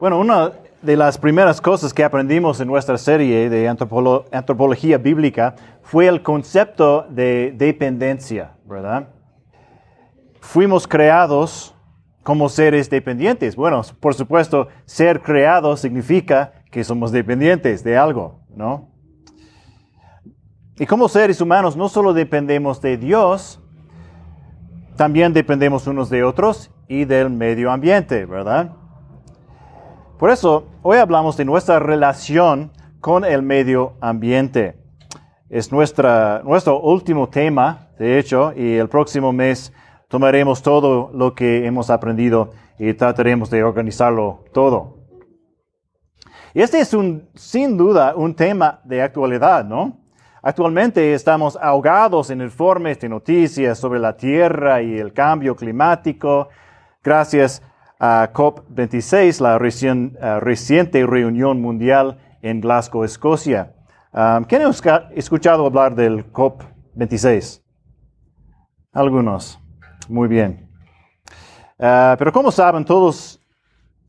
Bueno, una de las primeras cosas que aprendimos en nuestra serie de antropolo- antropología bíblica fue el concepto de dependencia, ¿verdad? Fuimos creados como seres dependientes. Bueno, por supuesto, ser creado significa que somos dependientes de algo, ¿no? Y como seres humanos no solo dependemos de Dios, también dependemos unos de otros y del medio ambiente, ¿verdad? Por eso, hoy hablamos de nuestra relación con el medio ambiente. Es nuestra, nuestro último tema, de hecho, y el próximo mes tomaremos todo lo que hemos aprendido y trataremos de organizarlo todo. Y este es un, sin duda un tema de actualidad, ¿no? Actualmente estamos ahogados en informes de noticias sobre la Tierra y el cambio climático, gracias a COP26, la uh, reciente reunión mundial en Glasgow, Escocia. Um, ¿Quién ha escuchado hablar del COP26? Algunos. Muy bien. Uh, pero como saben todos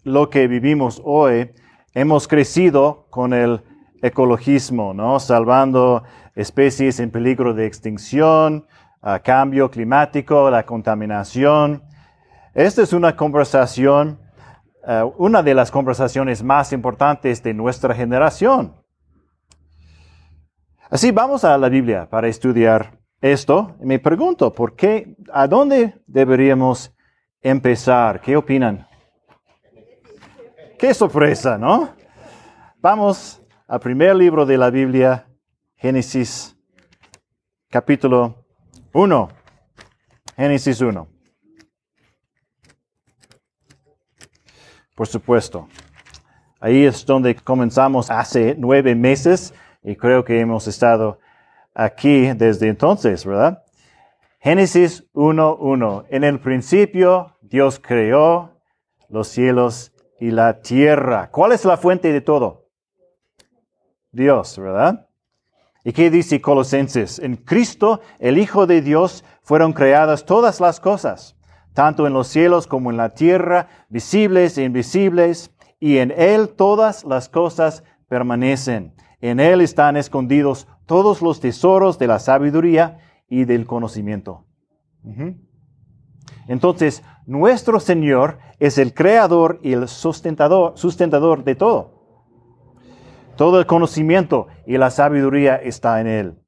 lo que vivimos hoy, hemos crecido con el ecologismo, ¿no? Salvando especies en peligro de extinción, cambio climático, la contaminación. Esta es una conversación, uh, una de las conversaciones más importantes de nuestra generación. Así vamos a la Biblia para estudiar esto. Me pregunto, ¿por qué? ¿A dónde deberíamos empezar? ¿Qué opinan? Qué sorpresa, ¿no? Vamos al primer libro de la Biblia, Génesis, capítulo 1. Génesis 1. Por supuesto. Ahí es donde comenzamos hace nueve meses y creo que hemos estado aquí desde entonces, ¿verdad? Génesis 1.1. En el principio Dios creó los cielos y la tierra. ¿Cuál es la fuente de todo? Dios, ¿verdad? ¿Y qué dice Colosenses? En Cristo, el Hijo de Dios, fueron creadas todas las cosas, tanto en los cielos como en la tierra, visibles e invisibles, y en Él todas las cosas permanecen. En Él están escondidos todos los tesoros de la sabiduría y del conocimiento. Entonces, nuestro Señor es el creador y el sustentador, sustentador de todo. Todo el conocimiento y la sabiduría está en Él.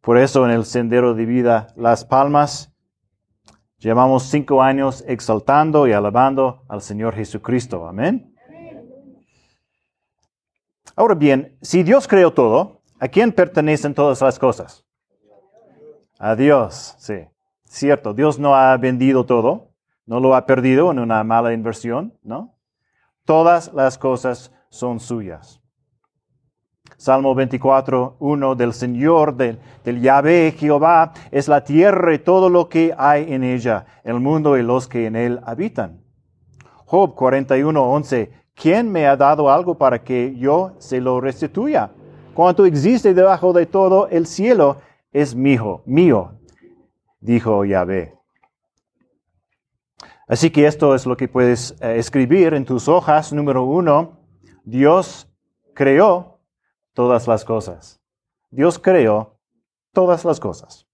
Por eso en el sendero de vida Las Palmas llevamos cinco años exaltando y alabando al Señor Jesucristo. Amén. Ahora bien, si Dios creó todo, ¿a quién pertenecen todas las cosas? A Dios, sí. Cierto, Dios no ha vendido todo, no lo ha perdido en una mala inversión, ¿no? Todas las cosas son suyas. Salmo 24, 1 del Señor, del, del Yahvé Jehová, es la tierra y todo lo que hay en ella, el mundo y los que en él habitan. Job 41, 11, ¿quién me ha dado algo para que yo se lo restituya? Cuanto existe debajo de todo el cielo es mío, mío, dijo Yahvé. Así que esto es lo que puedes eh, escribir en tus hojas. Número uno, Dios creó todas las cosas. Dios creó todas las cosas.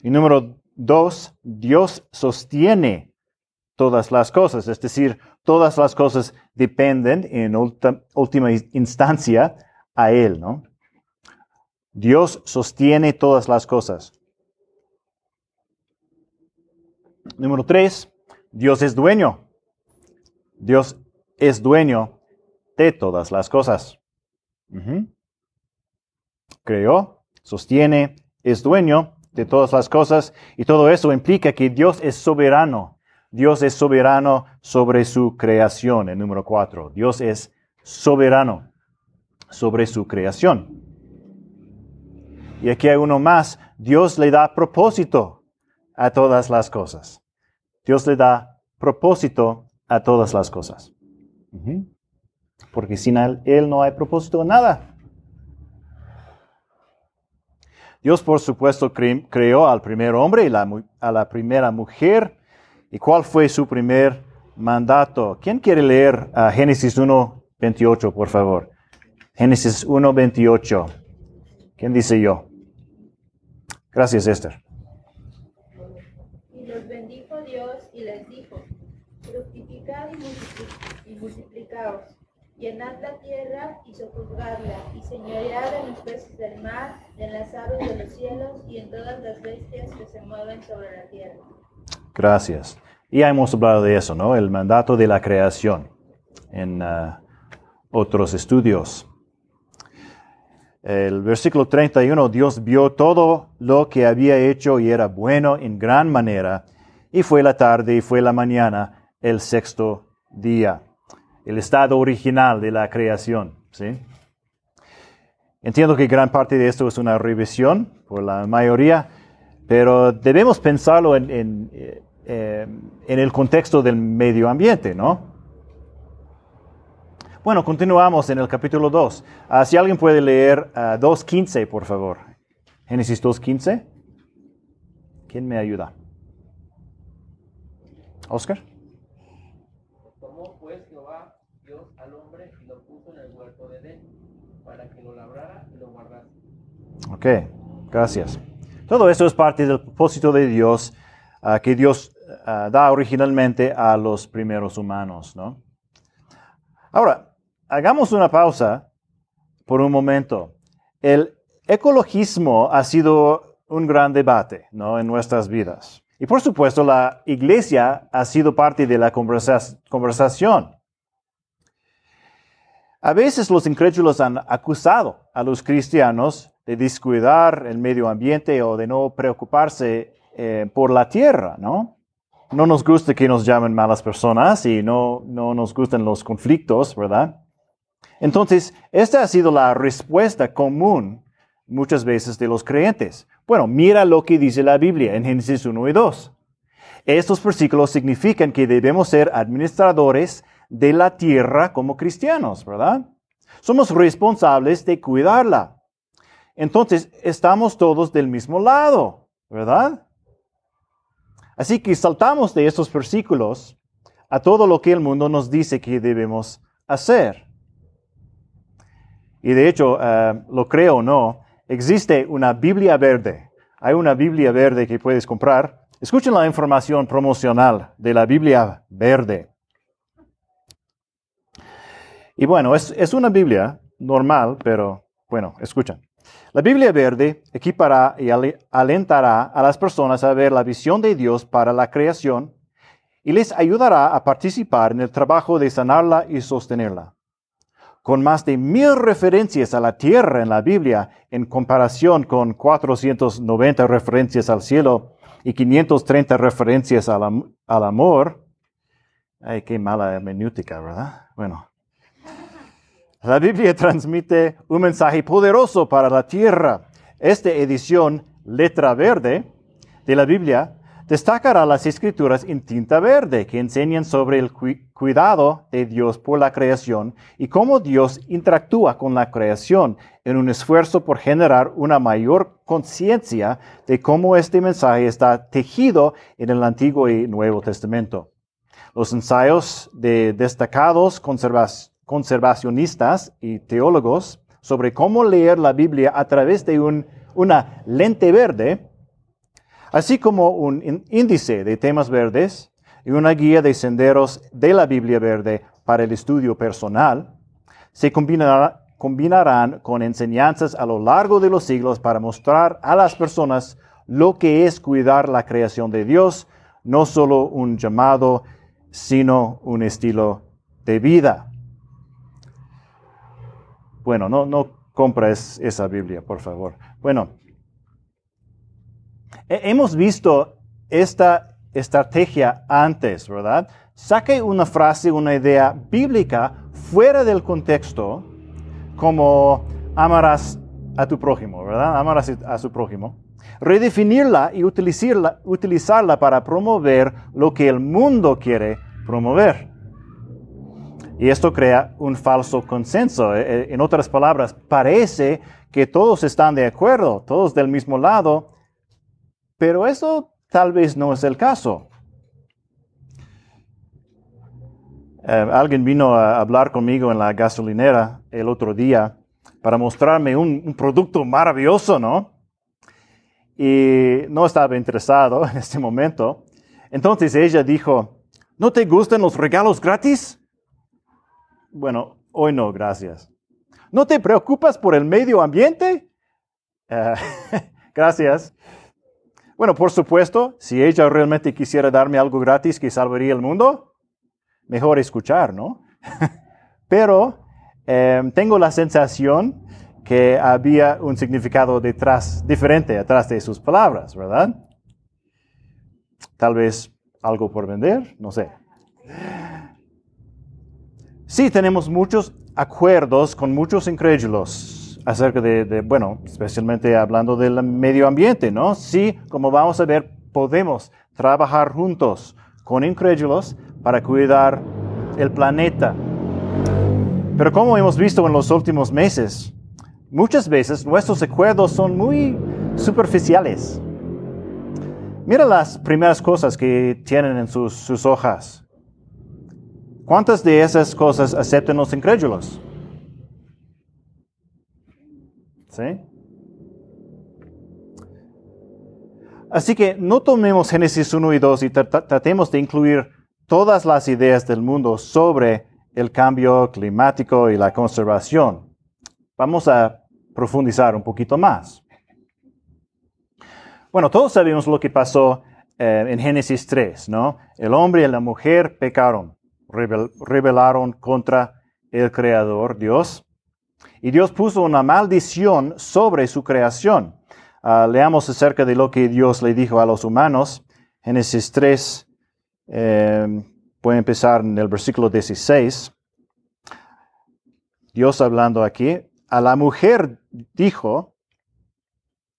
Y número dos, Dios sostiene todas las cosas. Es decir, todas las cosas dependen en última instancia a Él, ¿no? Dios sostiene todas las cosas. Número tres, Dios es dueño. Dios es dueño de todas las cosas. Ujú. Creó, sostiene, es dueño de todas las cosas y todo eso implica que Dios es soberano. Dios es soberano sobre su creación, el número cuatro. Dios es soberano sobre su creación. Y aquí hay uno más. Dios le da propósito a todas las cosas. Dios le da propósito a todas las cosas. Porque sin él, no hay propósito en nada. Dios, por supuesto, cre- creó al primer hombre y a la primera mujer ¿Y cuál fue su primer mandato? ¿Quién quiere leer uh, Génesis 1, 28, por favor? Génesis 1, 28. ¿Quién dice yo? Gracias, Esther. Y los bendijo Dios y les dijo, fructificad y multiplicaos Llenad la tierra y sojuzgadla, y señoread en los peces del mar, en las aves de los cielos y en todas las bestias que se mueven sobre la tierra. Gracias. Ya hemos hablado de eso, ¿no? El mandato de la creación en uh, otros estudios. El versículo 31, Dios vio todo lo que había hecho y era bueno en gran manera, y fue la tarde y fue la mañana, el sexto día el estado original de la creación. ¿sí? Entiendo que gran parte de esto es una revisión por la mayoría, pero debemos pensarlo en, eh, en, el contexto del medio ambiente, ¿no? Bueno, continuamos en el capítulo 2. Ah, si alguien puede leer 2.15, ah, por favor. Génesis 2.15. ¿Quién me ayuda? Oscar. Ok, gracias. Todo esto es parte del propósito de Dios uh, que Dios uh, da originalmente a los primeros humanos, ¿no? Ahora, hagamos una pausa por un momento. El ecologismo ha sido un gran debate, ¿no? En nuestras vidas. Y por supuesto, la iglesia ha sido parte de la conversa conversación. A veces los incrédulos han acusado a los cristianos de descuidar el medio ambiente o de no preocuparse eh, por la tierra, ¿no? No nos gusta que nos llamen malas personas y no, no nos gustan los conflictos, ¿verdad? Entonces, esta ha sido la respuesta común muchas veces de los creyentes. Bueno, mira lo que dice la Biblia en Génesis 1 y 2. Estos versículos significan que debemos ser administradores de la tierra como cristianos, ¿verdad? Somos responsables de cuidarla. Entonces, estamos todos del mismo lado, ¿verdad? Así que saltamos de estos versículos a todo lo que el mundo nos dice que debemos hacer. Y de hecho, eh, lo creo o no, existe una Biblia verde. Hay una Biblia verde que puedes comprar. Escuchen la información promocional de la Biblia verde. Y bueno, es, es una Biblia normal, pero bueno, escuchen. La Biblia verde equipará y alentará a las personas a ver la visión de Dios para la creación y les ayudará a participar en el trabajo de sanarla y sostenerla. Con más de mil referencias a la tierra en la Biblia, en comparación con 490 referencias al cielo y 530 referencias al, al amor, ay, qué mala hermenéutica, ¿verdad? Bueno, la Biblia transmite un mensaje poderoso para la tierra. Esta edición, letra verde, de la Biblia, destacará las escrituras en tinta verde que enseñan sobre el cuidado de Dios por la creación y cómo Dios interactúa con la creación en un esfuerzo por generar una mayor conciencia de cómo este mensaje está tejido en el Antiguo y Nuevo Testamento. Los ensayos de destacados conservadores conservacionistas y teólogos sobre cómo leer la Biblia a través de una lente verde, así como un índice de temas verdes y una guía de senderos de la Biblia verde para el estudio personal, se combinarán con enseñanzas a lo largo de los siglos para mostrar a las personas lo que es cuidar la creación de Dios, no solo un llamado, sino un estilo de vida. Bueno, no, no compres esa Biblia, por favor. Bueno, hemos visto esta estrategia antes, ¿verdad? Saque una frase, una idea bíblica fuera del contexto, como amarás a tu prójimo, ¿verdad? Amarás a su prójimo. Redefinirla y utilizarla, utilizarla para promover lo que el mundo quiere promover. Y esto crea un falso consenso. E, e, en otras palabras, parece que todos están de acuerdo, todos del mismo lado, pero eso tal vez no es el caso. Eh, alguien vino a hablar conmigo en la gasolinera el otro día para mostrarme un, un producto maravilloso, ¿no? Y no estaba interesado en este momento. Entonces ella dijo, ¿no te gustan los regalos gratis? Bueno, hoy no, gracias. ¿No te preocupas por el medio ambiente? Eh, gracias. Bueno, por supuesto, si ella realmente quisiera darme algo gratis que salvaría el mundo, mejor escuchar, ¿no? Pero em, tengo la sensación que había un significado detrás, diferente atrás de sus palabras, ¿verdad? Tal vez algo por vender, no sé. Sí, tenemos muchos acuerdos con muchos incrédulos acerca de, bueno, especialmente hablando del medio ambiente, ¿no? Sí, como vamos a ver, podemos trabajar juntos con incrédulos para cuidar el planeta. Pero como hemos visto en los últimos meses, muchas veces nuestros acuerdos son muy superficiales. Mira las primeras cosas que tienen en sus, sus hojas. ¿Cuántas de esas cosas aceptan los incrédulos? ¿Sí? Así que no tomemos Génesis 1 y 2 y tratemos de incluir todas las ideas del mundo sobre el cambio climático y la conservación. Vamos a profundizar un poquito más. Bueno, todos sabemos lo que pasó eh, en Génesis 3, ¿no? El hombre y la mujer pecaron rebelaron contra el Creador, Dios. Y Dios puso una maldición sobre su creación. Ah, leamos acerca de lo que Dios le dijo a los humanos. Génesis 3, eh, voy a empezar en el versículo 16. Dios hablando aquí, a la mujer dijo,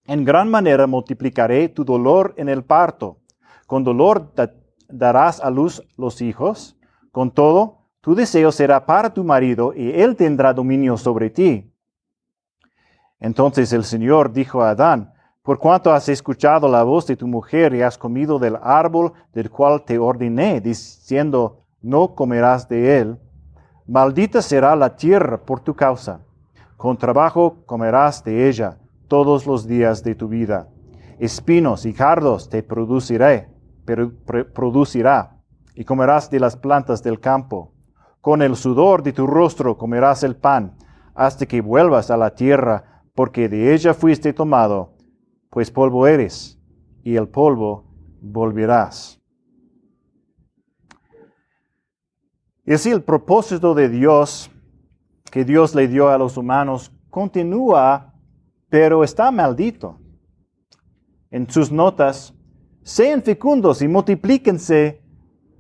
en gran manera multiplicaré tu dolor en el parto. Con dolor darás a luz los hijos con todo, tu deseo será para tu marido y él tendrá dominio sobre ti. Entonces el Señor dijo a Adán, por cuanto has escuchado la voz de tu mujer y has comido del árbol del cual te ordené, diciendo, no comerás de él, maldita será la tierra por tu causa. Con trabajo comerás de ella todos los días de tu vida. Espinos y cardos te produciré, producirá y comerás de las plantas del campo. Con el sudor de tu rostro comerás el pan, hasta que vuelvas a la tierra, porque de ella fuiste tomado, pues polvo eres, y el polvo volverás. Y así el propósito de Dios que Dios le dio a los humanos continúa, pero está maldito. En sus notas, sean fecundos y multiplíquense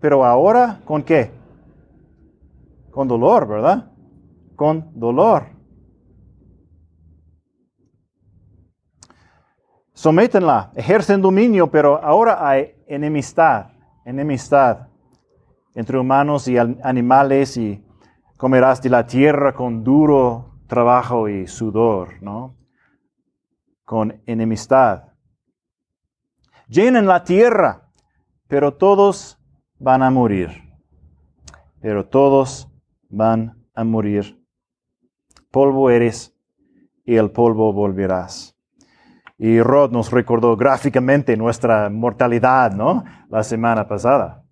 pero ahora, ¿con qué? Con dolor, ¿verdad? Con dolor. Sométenla, ejercen dominio, pero ahora hay enemistad, enemistad entre humanos y animales y comerás de la tierra con duro trabajo y sudor, ¿no? Con enemistad. Llenen la tierra, pero todos van a morir, pero todos van a morir. Polvo eres y el polvo volverás. Y Rod nos recordó gráficamente nuestra mortalidad, ¿no? La semana pasada.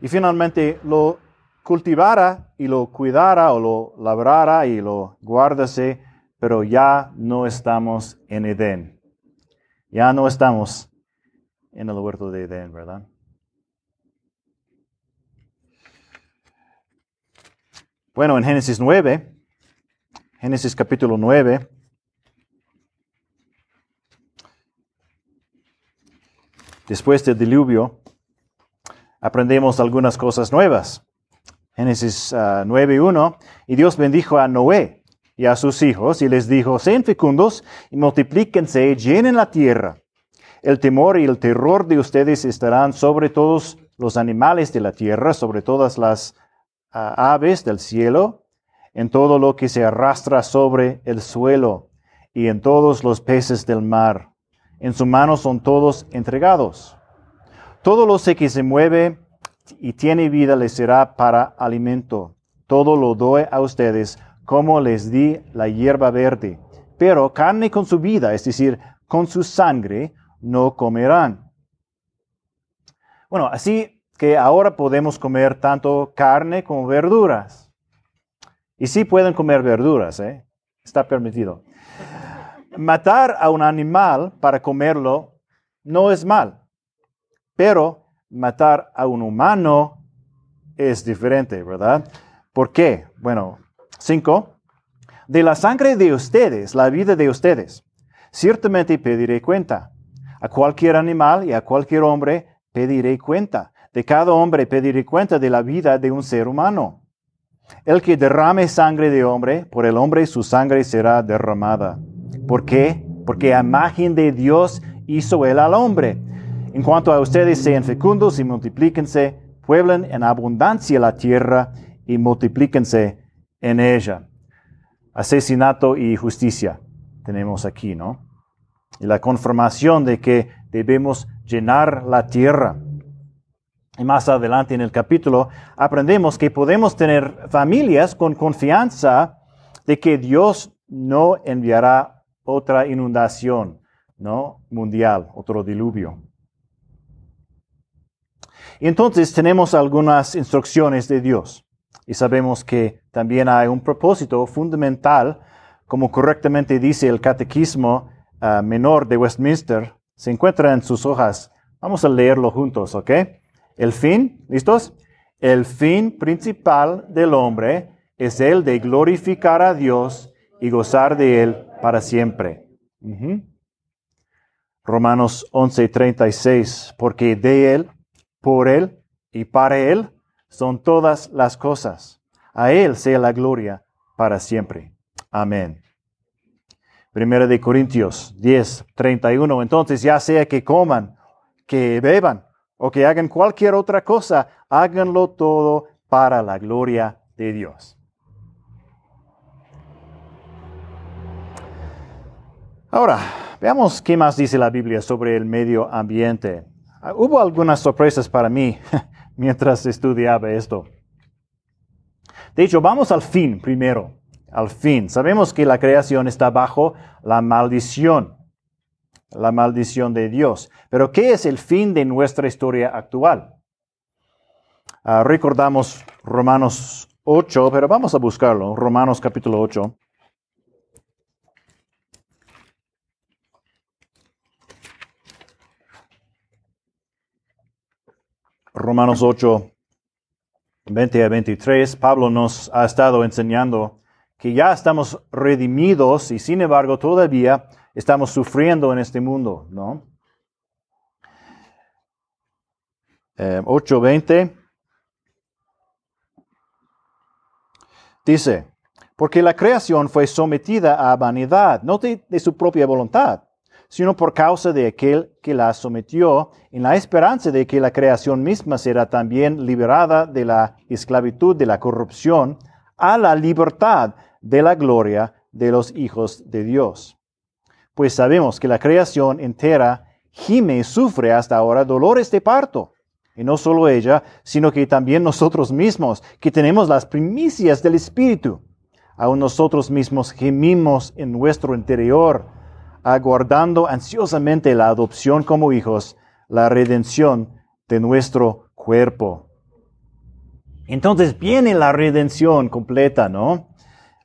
Y finalmente lo cultivara y lo cuidara o lo labrara y lo guardase, pero ya no estamos en Edén. Ya no estamos en el huerto de Edén, ¿verdad? Bueno, en Génesis 9, Génesis capítulo 9, después del diluvio, aprendemos algunas cosas nuevas. Génesis 9.1, ah, y Dios bendijo a Noé y a sus hijos y les dijo, sean fecundos y multiplíquense, llenen la tierra el temor y el terror de ustedes estarán sobre todos los animales de la tierra, sobre todas las ah, aves del cielo, en todo lo que se arrastra sobre el suelo y en todos los peces del mar. En su mano son todos entregados. Todo lo que se mueve y tiene vida les será para alimento. Todo lo doy a ustedes como les di la hierba verde. Pero carne con su vida, es decir, con su sangre, no comerán. Bueno, así que ahora podemos comer tanto carne como verduras. Y sí pueden comer verduras, ¿eh? está permitido. Matar a un animal para comerlo no es mal, pero matar a un humano es diferente, ¿verdad? ¿Por qué? Bueno, cinco. De la sangre de ustedes, la vida de ustedes, ciertamente pediré cuenta. A cualquier animal y a cualquier hombre pediré cuenta. De cada hombre pediré cuenta de la vida de un ser humano. El que derrame sangre de hombre, por el hombre su sangre será derramada. ¿Por qué? Porque a imagen de Dios hizo él al hombre. En cuanto a ustedes, sean fecundos y multiplíquense, pueblen en abundancia la tierra y multiplíquense en ella. Asesinato y justicia tenemos aquí, ¿no? Y la confirmación de que debemos llenar la tierra. Y más adelante en el capítulo aprendemos que podemos tener familias con confianza de que Dios no enviará otra inundación, ¿no? Mundial, otro diluvio. Y entonces tenemos algunas instrucciones de Dios y sabemos que también hay un propósito fundamental, como correctamente dice el Catequismo ah, Menor de Westminster, se encuentra en sus hojas. Vamos a leerlo juntos, ¿ok? El fin, ¿listos? El fin principal del hombre es el de glorificar a Dios y gozar de Él para siempre. Romanos 11:36, porque de Él, por Él y para Él son todas las cosas. A Él sea la gloria para siempre. Amén. Primera de Corintios 10, 31. Entonces, ya sea que coman, que beban o que hagan cualquier otra cosa, háganlo todo para la gloria de Dios. Ahora, veamos qué más dice la Biblia sobre el medio ambiente. Ah, hubo algunas sorpresas para mí mientras estudiaba esto. De hecho, vamos al fin primero. Al fin. Sabemos que la creación está bajo la maldición la maldición de Dios. Pero ¿qué es el fin de nuestra historia actual? Ah, recordamos Romanos 8, pero vamos a buscarlo. Romanos capítulo 8. Romanos 8, 20 a 23, Pablo nos ha estado enseñando que ya estamos redimidos y sin embargo todavía estamos sufriendo en este mundo, ¿no? 8.20 eh, dice, porque la creación fue sometida a vanidad, no de, de su propia voluntad, sino por causa de aquel que la sometió, en la esperanza de que la creación misma será también liberada de la esclavitud, de la corrupción, a la libertad de la gloria de los hijos de Dios pues sabemos que la creación entera gime y sufre hasta ahora dolores de parto. Y no solo ella, sino que también nosotros mismos, que tenemos las primicias del Espíritu. Aún nosotros mismos gemimos en nuestro interior, aguardando ansiosamente la adopción como hijos, la redención de nuestro cuerpo. Entonces viene la redención completa, ¿no?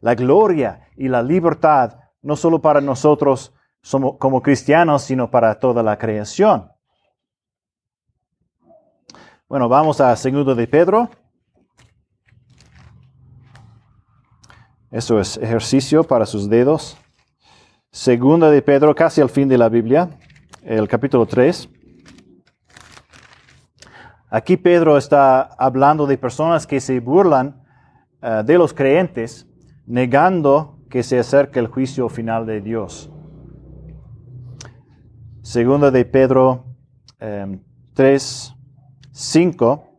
La gloria y la libertad, no solo para nosotros, como cristianos, sino para toda la creación. Bueno, vamos a segundo de Pedro. Eso es ejercicio para sus dedos. Segunda de Pedro, casi al fin de la Biblia, el capítulo 3. Aquí Pedro está hablando de personas que se burlan eh, de los creyentes, negando que se acerque el juicio final de Dios. Segunda de Pedro 3, em, 5.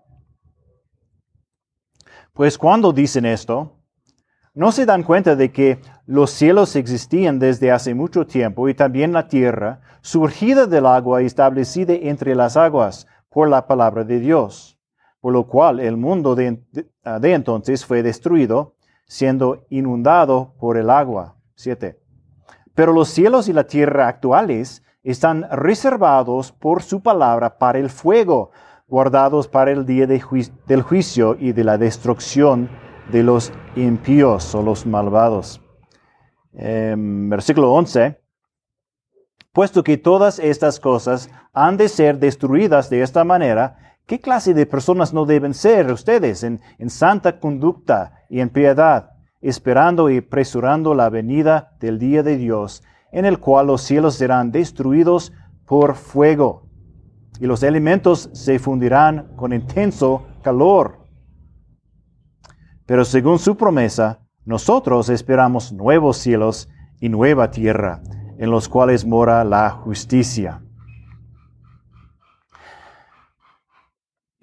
Pues cuando dicen esto, no se dan cuenta de que los cielos existían desde hace mucho tiempo y también la tierra, surgida del agua y establecida entre las aguas, por la palabra de Dios, por lo cual el mundo de, de entonces fue destruido, siendo inundado por el agua. 7. Pero los cielos y la tierra actuales están reservados por su palabra para el fuego, guardados para el día del juicio y de la destrucción de los impíos o los malvados. Em, versículo 11. Puesto que todas estas cosas han de ser destruidas de esta manera, ¿qué clase de personas no deben ser ustedes en, santa conducta y en piedad, esperando y presurando la venida del día de Dios, en el cual los cielos serán destruidos por fuego, y los elementos se fundirán con intenso calor? Pero según su promesa, nosotros esperamos nuevos cielos y nueva tierra, en los cuales mora la justicia.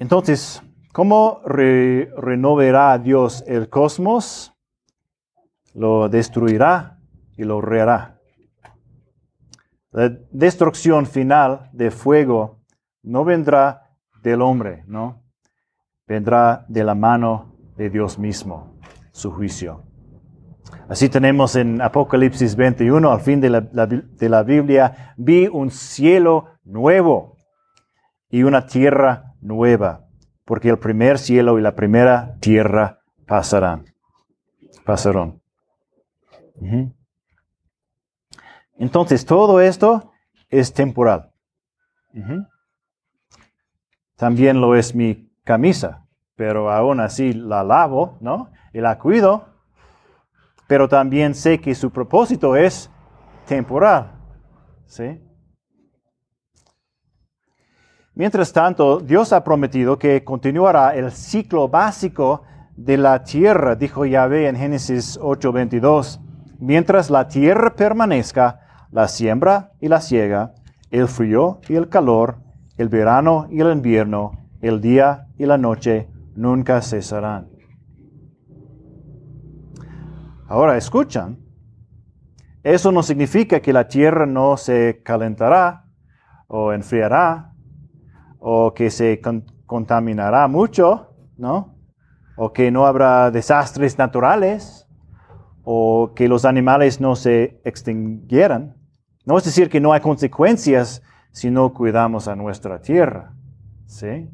Entonces, ¿cómo renovará Dios el cosmos? Lo destruirá y lo rehará. La destrucción final de fuego no vendrá del hombre, ¿no? Vendrá de la mano de Dios mismo, su juicio. Así tenemos en Apocalipsis 21, al fin de la, Biblia, vi un cielo nuevo y una tierra nueva, porque el primer cielo y la primera tierra pasarán. Pasaron. Entonces, todo esto es temporal. También lo es mi camisa, pero aún así la lavo, ¿no? Y la cuido pero también sé que su propósito es temporal. ¿sí? Mientras tanto, Dios ha prometido que continuará el ciclo básico de la tierra, dijo Yahvé en Génesis 8:22. Mientras la tierra permanezca, la siembra y la siega, el frío y el calor, el verano y el invierno, el día y la noche nunca cesarán. Ahora, escuchan, eso no significa que la tierra no se calentará o enfriará o que se contaminará mucho, ¿no? O que no habrá desastres naturales o que los animales no se extinguieran. No es decir que no hay consecuencias si no cuidamos a nuestra tierra, ¿sí?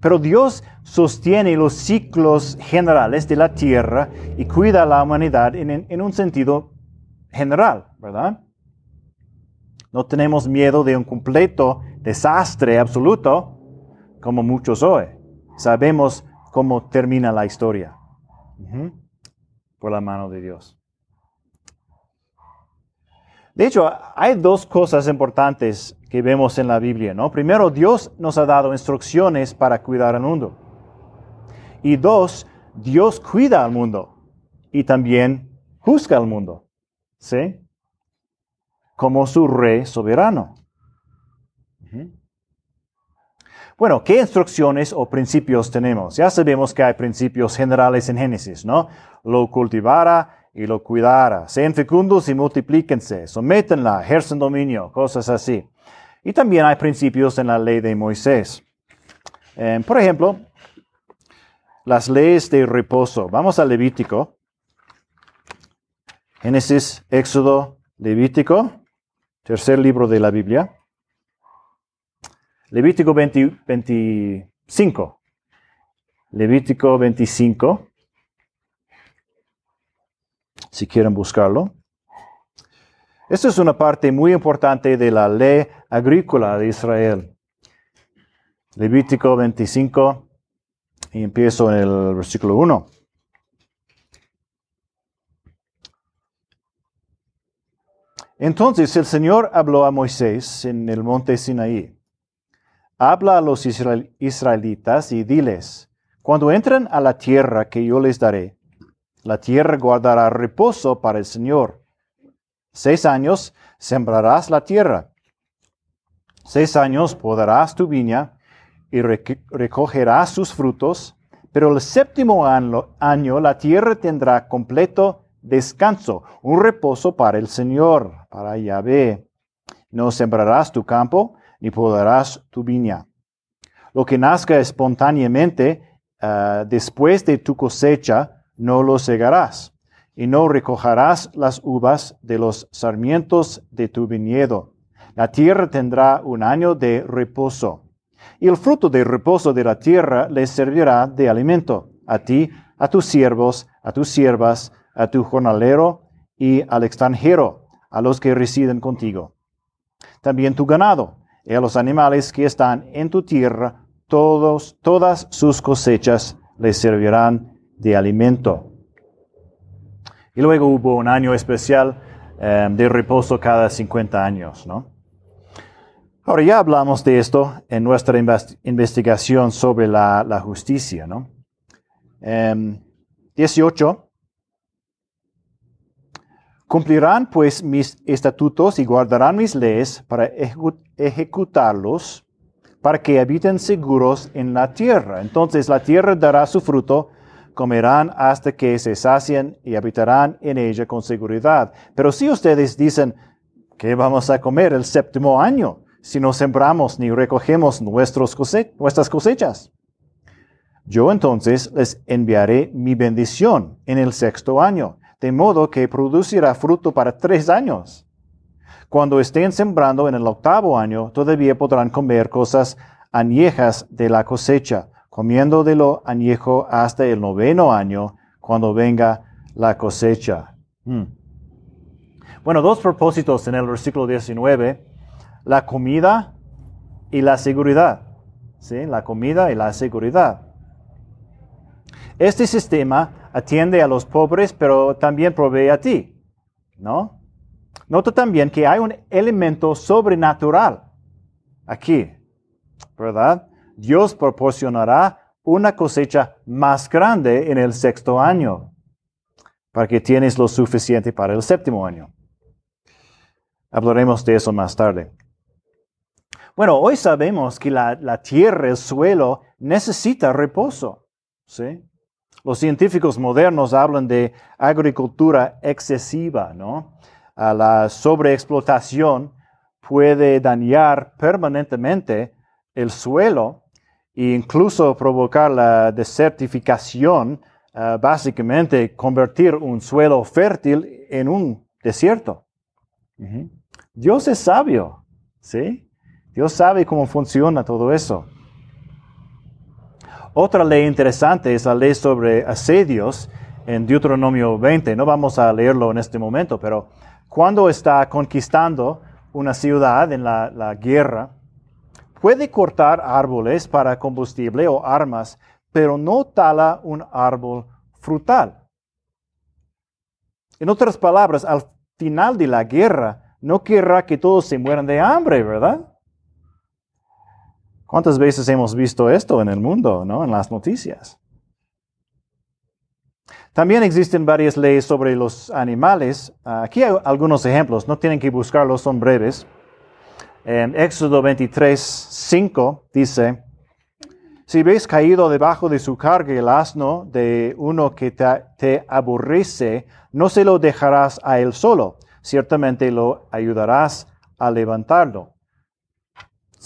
Pero Dios sostiene los ciclos generales de la tierra y cuida a la humanidad en, un sentido general, ¿verdad? No tenemos miedo de un completo desastre absoluto como muchos hoy. Sabemos cómo termina la historia por la mano de Dios. De hecho, hay dos cosas importantes que vemos en la Biblia, ¿no? Primero, Dios nos ha dado instrucciones para cuidar al mundo. Y dos, Dios cuida al mundo y también juzga al mundo, ¿sí? Como su rey soberano. Bueno, ¿qué instrucciones o principios tenemos? Ya sabemos que hay principios generales en Génesis, ¿no? Lo cultivara y lo cuidara. Sean fecundos y multiplíquense, sométenla, ejercen dominio, cosas así. Y también hay principios en la ley de Moisés. Eh, por ejemplo, las leyes de reposo. Vamos a Levítico. Génesis, Éxodo, Levítico, tercer libro de la Biblia. Levítico 25. Levítico 25 si quieren buscarlo. Esta es una parte muy importante de la ley agrícola de Israel. Levítico 25, y empiezo en el versículo 1. Entonces el Señor habló a Moisés en el monte Sinaí. Habla a los israelitas y diles, cuando entren a la tierra que yo les daré, la tierra guardará reposo para el Señor. Seis años sembrarás la tierra. Seis años podarás tu viña y recogerás sus frutos, pero el séptimo año la tierra tendrá completo descanso, un reposo para el Señor, para Yahvé. No sembrarás tu campo, ni podarás tu viña. Lo que nazca espontáneamente ah, después de tu cosecha, no lo segarás, y no recogerás las uvas de los sarmientos de tu viñedo. La tierra tendrá un año de reposo, y el fruto del reposo de la tierra le servirá de alimento, a ti, a tus siervos, a tus siervas, a tu jornalero y al extranjero, a los que residen contigo. También tu ganado, y a los animales que están en tu tierra, todos, todas sus cosechas les servirán de alimento. Y luego hubo un año especial eh, de reposo cada 50 años, ¿no? Ahora ya hablamos de esto en nuestra investigación sobre la, justicia, ¿no? 18. Cumplirán pues mis estatutos y guardarán mis leyes para ejecutarlos, para que habiten seguros en la tierra. Entonces la tierra dará su fruto, comerán hasta que se sacien y habitarán en ella con seguridad. Pero si ustedes dicen, ¿qué vamos a comer el séptimo año si no sembramos ni recogemos nuestros nuestras cosechas? Yo entonces les enviaré mi bendición en el sexto año, de modo que producirá fruto para tres años. Cuando estén sembrando en el octavo año, todavía podrán comer cosas añejas de la cosecha, comiendo de lo añejo hasta el noveno año, cuando venga la cosecha. Hmm. Bueno, dos propósitos en el versículo 19, la comida y la seguridad. ¿Sí? La comida y la seguridad. Este sistema atiende a los pobres, pero también provee a ti, ¿no? Nota también que hay un elemento sobrenatural aquí, ¿verdad? Dios proporcionará una cosecha más grande en el sexto año, para que tienes lo suficiente para el séptimo año. Hablaremos de eso más tarde. Bueno, hoy sabemos que la, la tierra, el suelo, necesita reposo. ¿sí? Los científicos modernos hablan de agricultura excesiva, ¿no? la sobreexplotación puede dañar permanentemente el suelo e incluso provocar la desertificación, ah, básicamente convertir un suelo fértil en un desierto. Dios es sabio, ¿sí? Dios sabe cómo funciona todo eso. Otra ley interesante es la ley sobre asedios en Deuteronomio 20. No vamos a leerlo en este momento, pero cuando está conquistando una ciudad en la, guerra, puede cortar árboles para combustible o armas, pero no tala un árbol frutal. En otras palabras, al final de la guerra, no querrá que todos se mueran de hambre, ¿verdad? ¿Cuántas veces hemos visto esto en el mundo, ¿no? en las noticias? También existen varias leyes sobre los animales. Aquí hay algunos ejemplos, no tienen que buscarlos, son breves. En Éxodo 23, 5 dice, si ves caído debajo de su carga el asno de uno que te, te aborrece, no se lo dejarás a él solo, ciertamente lo ayudarás a levantarlo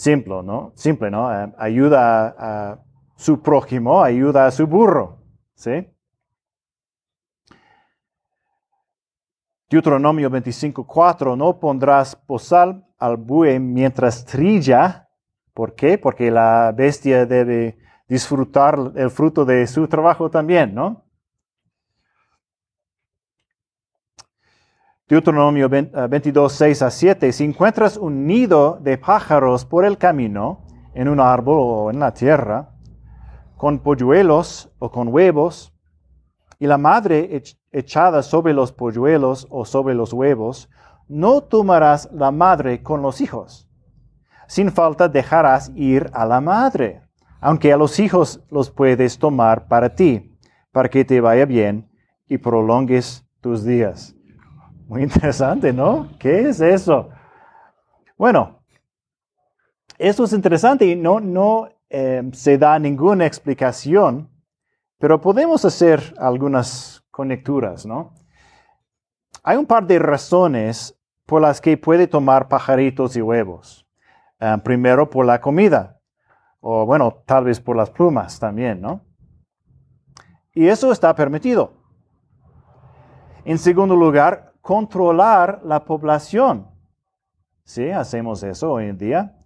simple, ¿no? Simple, ¿no? Eh, ayuda a, su prójimo, ayuda a su burro, ¿sí? Deuteronomio 25.4, no pondrás posal al buey mientras trilla. ¿Por qué? Porque la bestia debe disfrutar el fruto de su trabajo también, ¿no? Deuteronomio 22, 6 eh, a 7, si encuentras un nido de pájaros por el camino, en un árbol o en la tierra, con polluelos o con huevos, y la madre echada sobre los polluelos o sobre los huevos, no tomarás la madre con los hijos. Sin falta dejarás ir a la madre, aunque a los hijos los puedes tomar para ti, para que te vaya bien y prolongues tus días. Muy interesante, ¿no? ¿Qué es eso? Bueno, esto es interesante y no, no em, se da ninguna explicación, pero podemos hacer algunas conecturas, ¿no? Hay un par de razones por las que puede tomar pajaritos y huevos. ah, primero por la comida, o bueno, tal vez por las plumas también, ¿no? Y eso está permitido. En segundo lugar, controlar la población. Sí, hacemos eso hoy en día.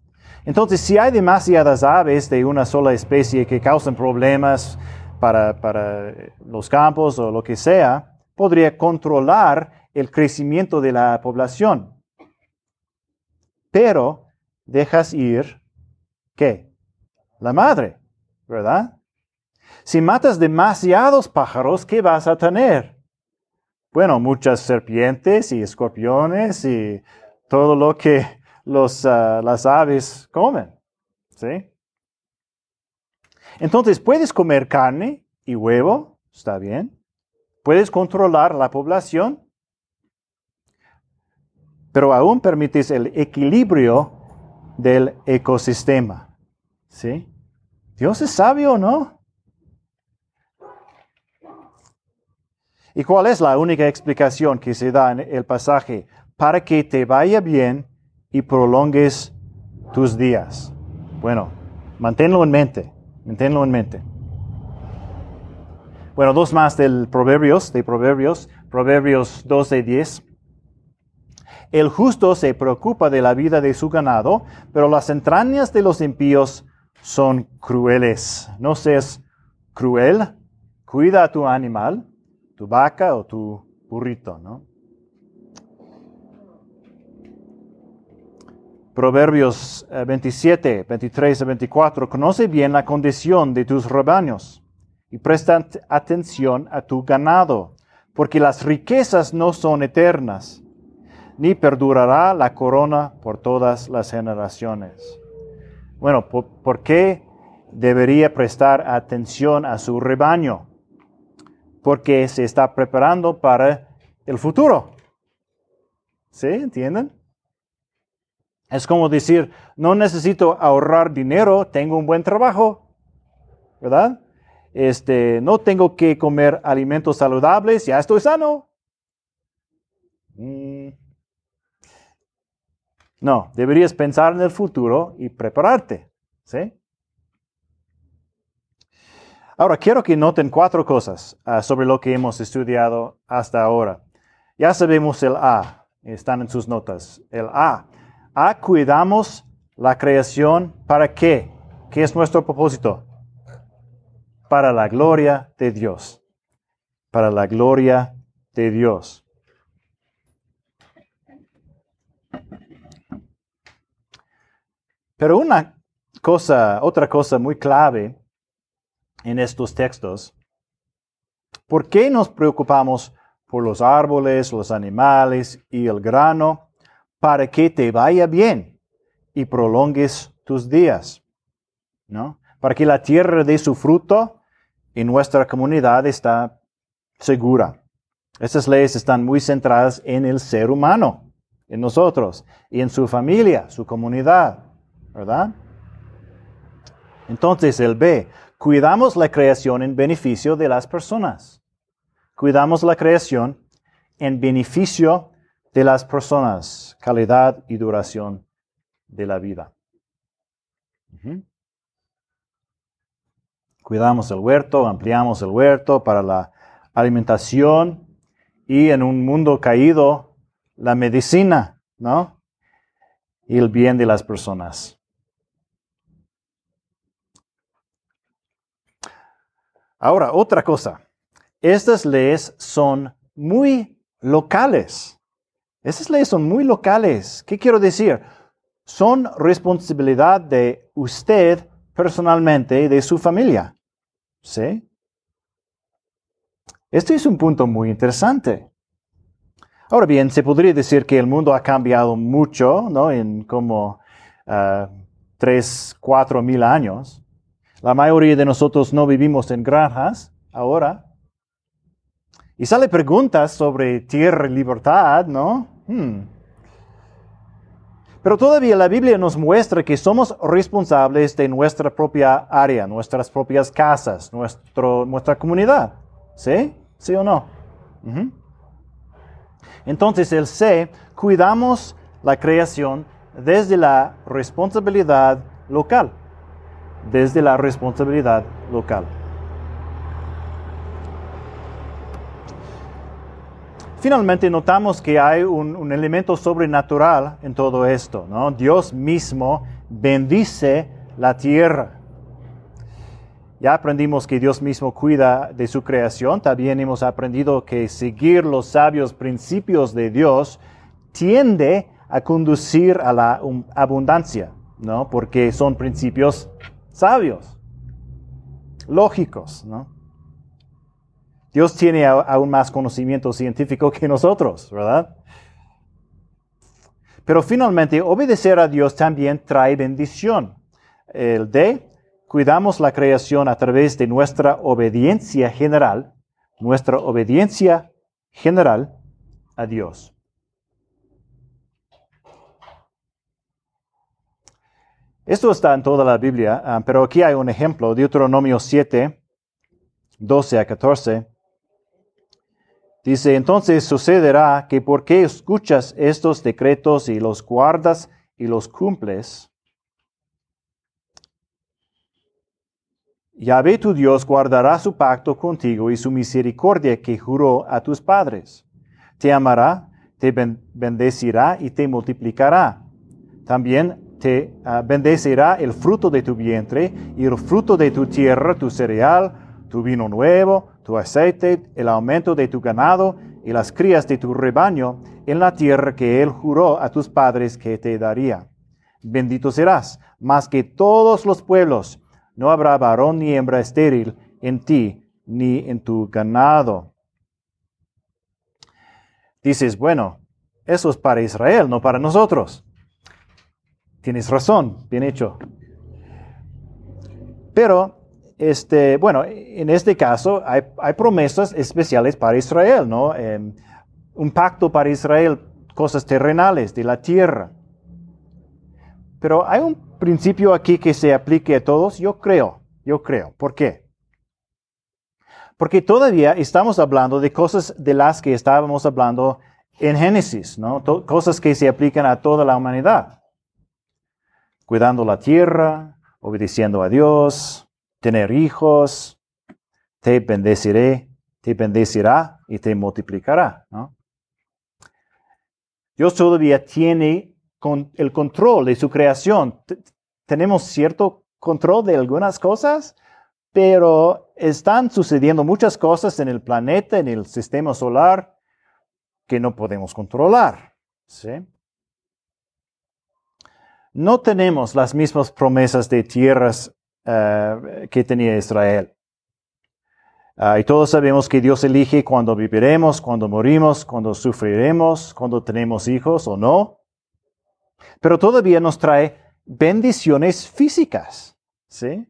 Entonces, si hay demasiadas aves de una sola especie que causan problemas para, para los campos o lo que sea, podría controlar el crecimiento de la población. Pero dejas ir, ¿qué? La madre, ¿verdad? Si matas demasiados pájaros, ¿qué vas a tener? Bueno, muchas serpientes y escorpiones y todo lo que los, ah, las aves comen. ¿Sí? Entonces, puedes comer carne y huevo, está bien. Puedes controlar la población, pero aún permites el equilibrio del ecosistema. ¿Sí? ¿Dios es sabio no? ¿Y cuál es la única explicación que se da en el pasaje? Para que te vaya bien y prolongues tus días. Bueno, manténlo en mente, manténlo en mente. Bueno, dos más del Proverbios, de Proverbios, Proverbios 12, 10. El justo se preocupa de la vida de su ganado, pero las entrañas de los impíos son crueles. No seas cruel, cuida a tu animal, tu vaca o tu burrito, ¿no? Proverbios 27, 23 y 24, conoce bien la condición de tus rebaños y presta atención a tu ganado, porque las riquezas no son eternas, ni perdurará la corona por todas las generaciones. Bueno, ¿por, qué debería prestar atención a su rebaño? Porque se está preparando para el futuro. ¿Sí? ¿Entienden? Es como decir, no necesito ahorrar dinero, tengo un buen trabajo, ¿verdad? Este, no tengo que comer alimentos saludables, ya estoy sano. Mm. No, deberías pensar en el futuro y prepararte, ¿sí? Ahora, quiero que noten cuatro cosas ah, sobre lo que hemos estudiado hasta ahora. Ya sabemos el A, están en sus notas. El A, a cuidamos la creación para qué? ¿Qué es nuestro propósito? Para la gloria de Dios. Para la gloria de Dios. Pero una cosa, otra cosa muy clave en estos textos, ¿por qué nos preocupamos por los árboles, los animales y el grano? para que te vaya bien y prolongues tus días, ¿no? Para que la tierra dé su fruto y nuestra comunidad está segura. Estas leyes están muy centradas en el ser humano, en nosotros y en su familia, su comunidad, ¿verdad? Entonces el B, cuidamos la creación en beneficio de las personas. Cuidamos la creación en beneficio de las personas, calidad y duración de la vida. Cuidamos el huerto, ampliamos el huerto para la alimentación y en un mundo caído, la medicina, ¿no? Y el bien de las personas. Ahora, otra cosa. Estas leyes son muy locales. Esas leyes son muy locales. ¿Qué quiero decir? Son responsabilidad de usted personalmente y de su familia. ¿Sí? Este es un punto muy interesante. Ahora bien, se podría decir que el mundo ha cambiado mucho, ¿no? En como uh, tres, cuatro mil años. La mayoría de nosotros no vivimos en granjas ahora. Y sale preguntas sobre tierra y libertad, ¿no? Hmm. Pero todavía la Biblia nos muestra que somos responsables de nuestra propia área, nuestras propias casas, nuestro, nuestra comunidad. ¿Sí? ¿Sí o no? Entonces el C, cuidamos la creación desde la responsabilidad local. Desde la responsabilidad local. Finalmente notamos que hay un, elemento sobrenatural en todo esto, ¿no? Dios mismo bendice la tierra. Ya aprendimos que Dios mismo cuida de su creación, también hemos aprendido que seguir los sabios principios de Dios tiende a conducir a la abundancia, ¿no? Porque son principios sabios, lógicos, ¿no? Dios tiene aún más conocimiento científico que nosotros, ¿verdad? Pero finalmente, obedecer a Dios también trae bendición. El de cuidamos la creación a través de nuestra obediencia general, nuestra obediencia general a Dios. Esto está en toda la Biblia, ah, pero aquí hay un ejemplo, Deuteronomio 7, 12 a 14. Dice, entonces sucederá que porque escuchas estos decretos y los guardas y los cumples, Yahvé tu Dios guardará su pacto contigo y su misericordia que juró a tus padres. Te amará, te bendecirá y te multiplicará. También te ah, bendecirá el fruto de tu vientre y el fruto de tu tierra, tu cereal, tu vino nuevo, tu aceite, el aumento de tu ganado y las crías de tu rebaño en la tierra que él juró a tus padres que te daría. Bendito serás, más que todos los pueblos no habrá varón ni hembra estéril en ti ni en tu ganado. Dices, bueno, eso es para Israel, no para nosotros. Tienes razón, bien hecho. Pero, este, bueno, en este caso hay, promesas especiales para Israel, ¿no? Em, un pacto para Israel, cosas terrenales de la tierra. Pero hay un principio aquí que se aplique a todos? Yo creo, yo creo. ¿Por qué? Porque todavía estamos hablando de cosas de las que estábamos hablando en Génesis, ¿no? cosas que se aplican a toda la humanidad. Cuidando la tierra, obedeciendo a Dios, tener hijos, te bendeciré, te bendecirá y te multiplicará, ¿no? Dios todavía tiene el control de su creación tenemos cierto control de algunas cosas, pero están sucediendo muchas cosas en el planeta, en el sistema solar, que no podemos controlar. No tenemos las mismas promesas de tierras eh, que tenía Israel. Ah, y todos sabemos que Dios elige cuando viviremos, cuando morimos, cuando sufriremos, cuando tenemos hijos o no. Pero todavía nos trae bendiciones físicas. ¿sí?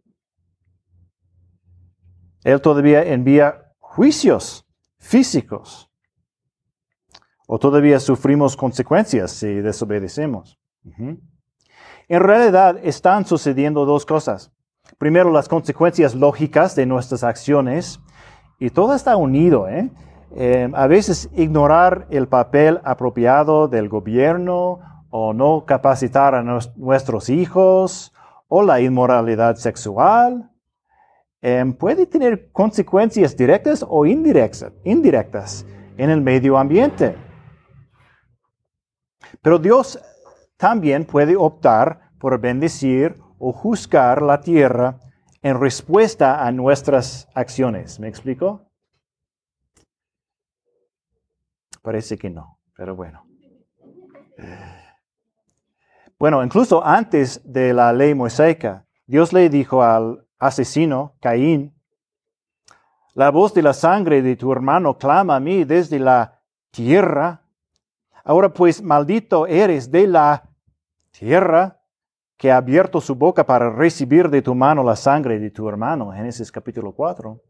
Él todavía envía juicios físicos. O todavía sufrimos consecuencias si desobedecemos. En realidad están sucediendo dos cosas. Primero, las consecuencias lógicas de nuestras acciones. Y todo está unido. ¿eh? Eh, a veces ignorar el papel apropiado del gobierno o no capacitar a nuestros hijos o la inmoralidad sexual, em, puede tener consecuencias directas o indirectas, indirectas en el medio ambiente. Pero Dios también puede optar por bendecir o juzgar la tierra en respuesta a nuestras acciones. ¿Me explico? Parece que no, pero bueno. Bueno, incluso antes de la ley mosaica, Dios le dijo al asesino, Caín, la voz de la sangre de tu hermano clama a mí desde la tierra. Ahora pues maldito eres de la tierra que ha abierto su boca para recibir de tu mano la sangre de tu hermano. Génesis capítulo 4.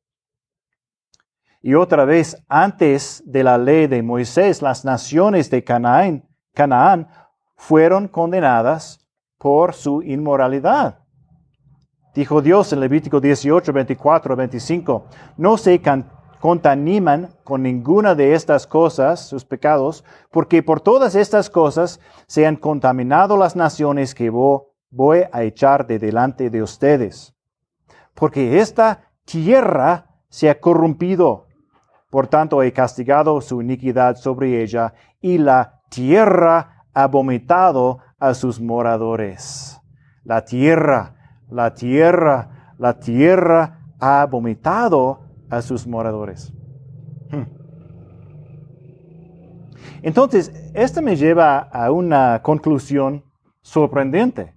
Y otra vez, antes de la ley de Moisés, las naciones de Canaán, fueron condenadas por su inmoralidad. Dijo Dios en Levítico 18, 24, 25, no se contaminan con ninguna de estas cosas, sus pecados, porque por todas estas cosas se han contaminado las naciones que voy a echar de delante de ustedes. Porque esta tierra se ha corrompido, por tanto he castigado su iniquidad sobre ella, y la tierra ha vomitado a sus moradores. La tierra, la tierra, la tierra ha vomitado a sus moradores. Hmm. Entonces, esto me lleva a una conclusión sorprendente.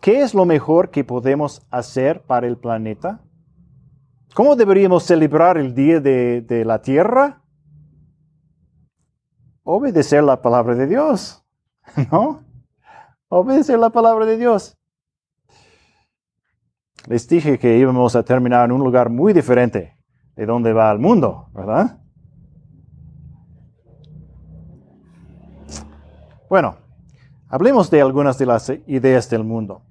¿Qué es lo mejor que podemos hacer para el planeta? ¿Cómo deberíamos celebrar el Día de, de la Tierra? Obedecer la palabra de Dios, ¿no? Obedecer la palabra de Dios. Les dije que íbamos a terminar en un lugar muy diferente de donde va el mundo, ¿verdad? Bueno, hablemos de algunas de las ideas del mundo.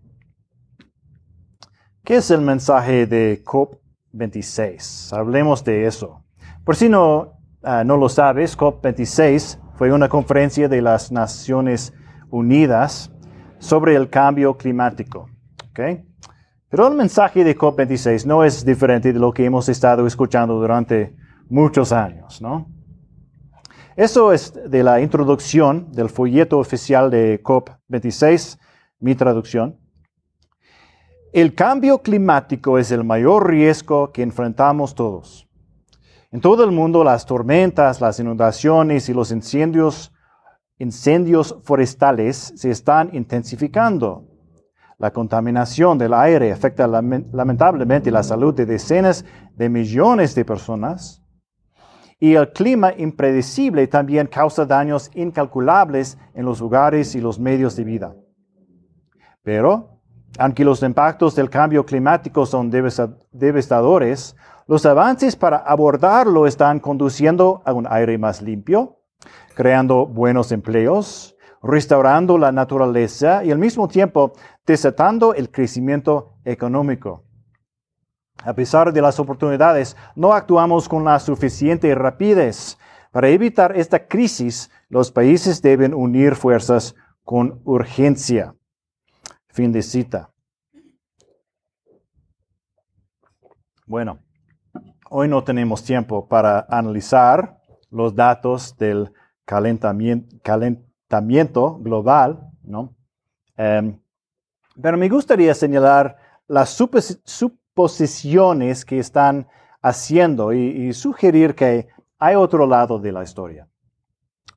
¿Qué es el mensaje de COP26? Hablemos de eso. Por si no, ah, no lo sabes, COP26 fue una conferencia de las Naciones Unidas sobre el cambio climático. ¿okay? Pero el mensaje de COP26 no es diferente de lo que hemos estado escuchando durante muchos años, ¿no? Eso es de la introducción del folleto oficial de COP26, mi traducción. El cambio climático es el mayor riesgo que enfrentamos todos. En todo el mundo las tormentas, las inundaciones y los incendios, incendios forestales se están intensificando. La contaminación del aire afecta lamentablemente la salud de decenas de millones de personas. Y el clima impredecible también causa daños incalculables en los lugares y los medios de vida. Pero, aunque los impactos del cambio climático son devastadores, los avances para abordarlo están conduciendo a un aire más limpio, creando buenos empleos, restaurando la naturaleza y al mismo tiempo desatando el crecimiento económico. A pesar de las oportunidades, no actuamos con la suficiente rapidez. Para evitar esta crisis, los países deben unir fuerzas con urgencia. Fin de cita. Bueno, hoy no tenemos tiempo para analizar los datos del calentamiento, global, ¿no? Em, pero me gustaría señalar las suposiciones que están haciendo y, sugerir que hay otro lado de la historia.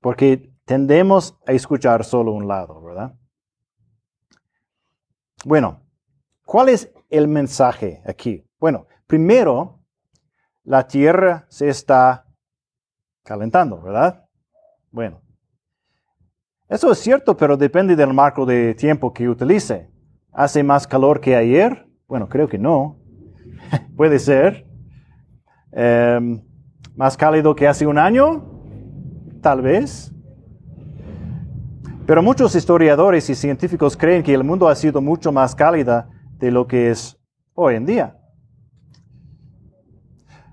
Porque tendemos a escuchar solo un lado, ¿verdad? Bueno, ¿cuál es el mensaje aquí? Bueno, primero, la Tierra se está calentando, ¿verdad? Bueno, eso es cierto, pero depende del marco de tiempo que utilice. ¿Hace más calor que ayer? Bueno, creo que no. Puede ser. Em, ¿Más cálido que hace un año? Tal vez. Pero muchos historiadores y científicos creen que el mundo ha sido mucho más cálida de lo que es hoy en día.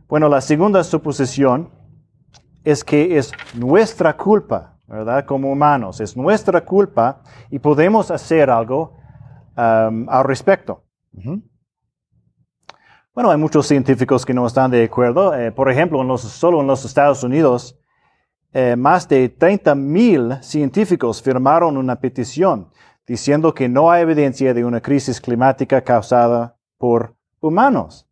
Bueno, la segunda suposición es que es nuestra culpa ¿verdad? Como humanos. Es nuestra culpa y podemos hacer algo um, al respecto. Bueno, hay muchos científicos que no están de acuerdo. Eh, por ejemplo, solo en los Estados Unidos, eh, más de 30 mil científicos firmaron una petición diciendo que no hay evidencia de una crisis climática causada por humanos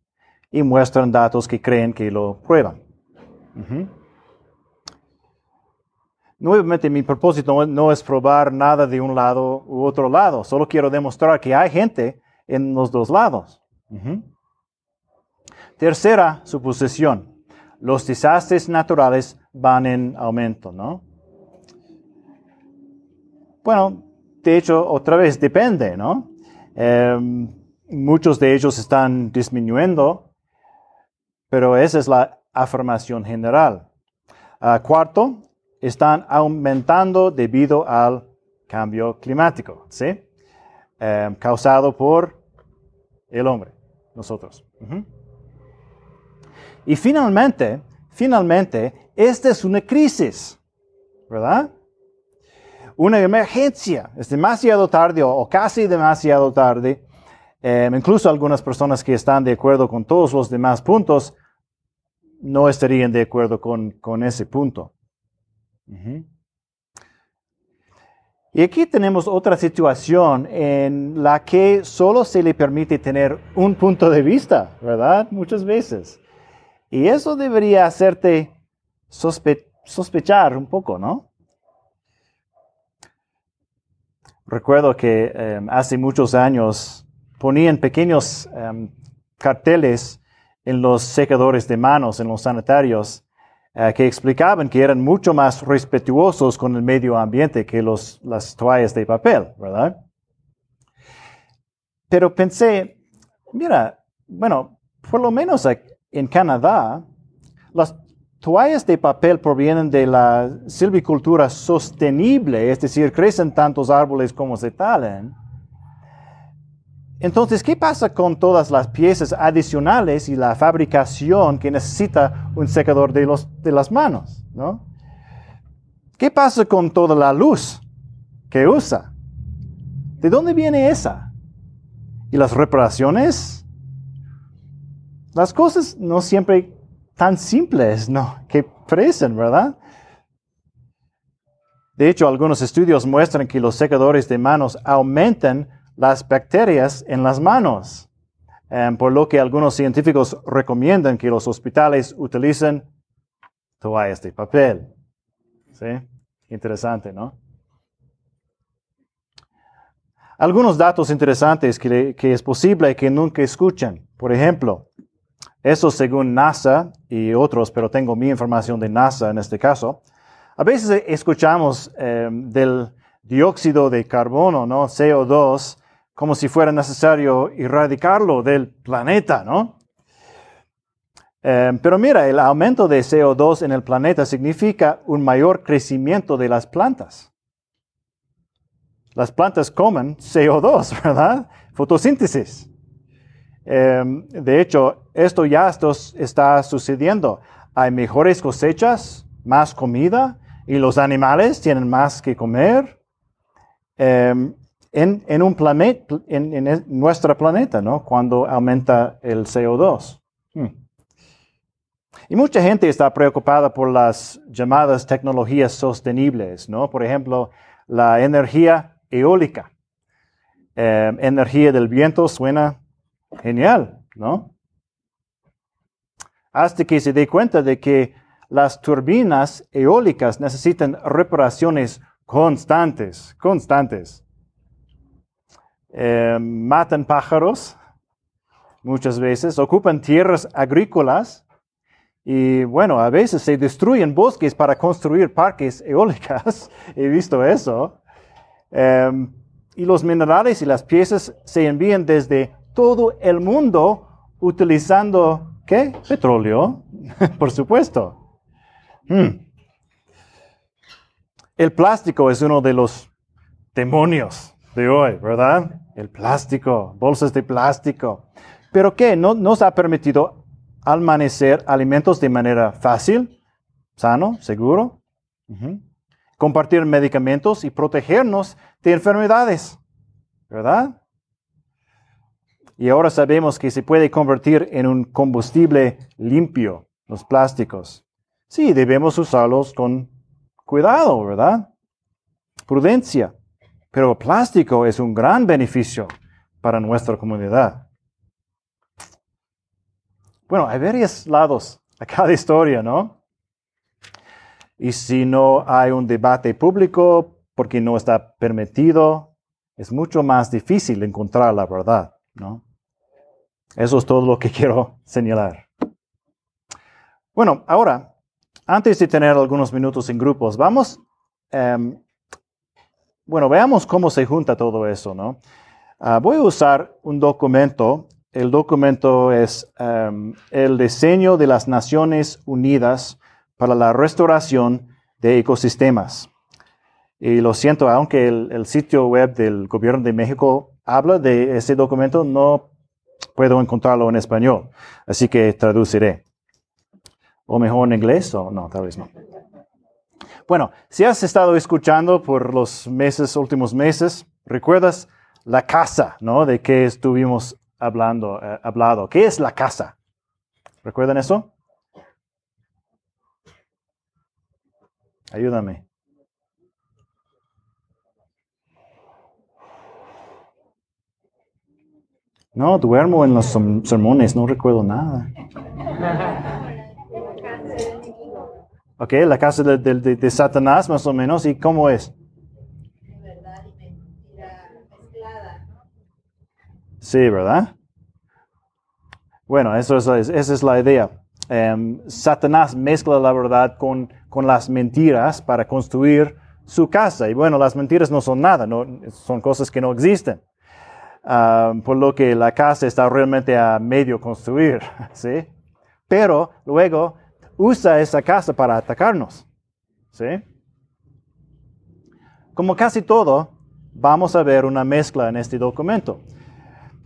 y muestran datos que creen que lo prueban. Nuevamente, mi propósito no es probar nada de un lado u otro lado, solo quiero demostrar que hay gente en los dos lados. Tercera suposición, los desastres naturales van en aumento, ¿no? Bueno, de hecho, otra vez depende, ¿no? Em, muchos de ellos están disminuyendo, pero esa es la afirmación general. Ah, cuarto, están aumentando debido al cambio climático, ¿sí? Em, causado por el hombre, nosotros. Y finalmente, finalmente, esta es una crisis, ¿verdad? Una emergencia. Es demasiado tarde o, casi demasiado tarde. Em, incluso algunas personas que están de acuerdo con todos los demás puntos no estarían de acuerdo con, con ese punto. Y aquí tenemos otra situación en la que solo se le permite tener un punto de vista, ¿verdad? Muchas veces. Y eso debería hacerte sospechar un poco, ¿no? Recuerdo que em, hace muchos años ponían pequeños em, carteles en los secadores de manos, en los sanitarios, eh, que explicaban que eran mucho más respetuosos con el medio ambiente que los, las toallas de papel, ¿verdad? Pero pensé, mira, bueno, por lo menos en Canadá, las toallas de papel provienen de la silvicultura sostenible, es decir, crecen tantos árboles como se talan. Entonces, ¿qué pasa con todas las piezas adicionales y la fabricación que necesita un secador de, las manos? ¿no? ¿Qué pasa con toda la luz que usa? ¿De dónde viene esa? ¿Y las reparaciones? Las cosas no siempre tan simples, ¿no? Que parecen, ¿verdad? De hecho, algunos estudios muestran que los secadores de manos aumentan las bacterias en las manos, em, por lo que algunos científicos recomiendan que los hospitales utilicen toallas de papel. ¿Sí? Interesante, ¿no? Algunos datos interesantes que, que es posible que nunca escuchan. Por ejemplo, eso según NASA y otros, pero tengo mi información de NASA en este caso. A veces escuchamos em, del dióxido de carbono, ¿no? CO2, como si fuera necesario erradicarlo del planeta, ¿no? Em, pero mira, el aumento de CO2 en el planeta significa un mayor crecimiento de las plantas. Las plantas comen CO2, ¿verdad? Fotosíntesis. Em, de hecho, esto ya está sucediendo. Hay mejores cosechas, más comida y los animales tienen más que comer. Em, en, un planeta, en, nuestro planeta, ¿no? Cuando aumenta el CO2. Hmm. Y mucha gente está preocupada por las llamadas tecnologías sostenibles, ¿no? Por ejemplo, la energía eólica. Eh, energía del viento suena genial, ¿no? Hasta que se dé cuenta de que las turbinas eólicas necesitan reparaciones constantes, constantes. Eh, matan pájaros muchas veces, ocupan tierras agrícolas y bueno, a veces se destruyen bosques para construir parques eólicas. He visto eso. Em, y los minerales y las piezas se envían desde todo el mundo utilizando, ¿qué? Petróleo, por supuesto. Hmm. El plástico es uno de los demonios de hoy, ¿verdad? El plástico, bolsas de plástico. ¿Pero qué? ¿No nos ha permitido almacenar alimentos de manera fácil, sano, seguro? Compartir medicamentos y protegernos de enfermedades, ¿verdad? Y ahora sabemos que se puede convertir en un combustible limpio, los plásticos. Sí, debemos usarlos con cuidado, ¿verdad? Prudencia. Pero el plástico es un gran beneficio para nuestra comunidad. Bueno, hay varios lados a cada historia, ¿no? Y si no hay un debate público porque no está permitido, es mucho más difícil encontrar la verdad, ¿no? Eso es todo lo que quiero señalar. Bueno, ahora, antes de tener algunos minutos en grupos, vamos um, bueno, veamos cómo se junta todo eso, ¿no? Ah, voy a usar un documento. El documento es em, el diseño de las Naciones Unidas para la restauración de ecosistemas. Y lo siento, aunque el, sitio web del Gobierno de México habla de ese documento, no puedo encontrarlo en español. Así que traduciré. O mejor en inglés, o no, tal vez no. Bueno, si has estado escuchando por los meses, últimos meses, recuerdas la casa, ¿no? De qué estuvimos hablando, eh, hablado. ¿Qué es la casa? ¿Recuerdan eso? Ayúdame. No, duermo en los sermones, no recuerdo nada. Ok, la casa de, Satanás más o menos, ¿y cómo es? Sí, ¿verdad? Bueno, eso es, esa es la idea. Em, Satanás mezcla la verdad con, con, las mentiras para construir su casa. Y bueno, las mentiras no son nada, no, son cosas que no existen. Por lo que la casa está realmente a medio construir, ¿sí? Pero luego usa esa casa para atacarnos, ¿sí? Como casi todo, vamos a ver una mezcla en este documento.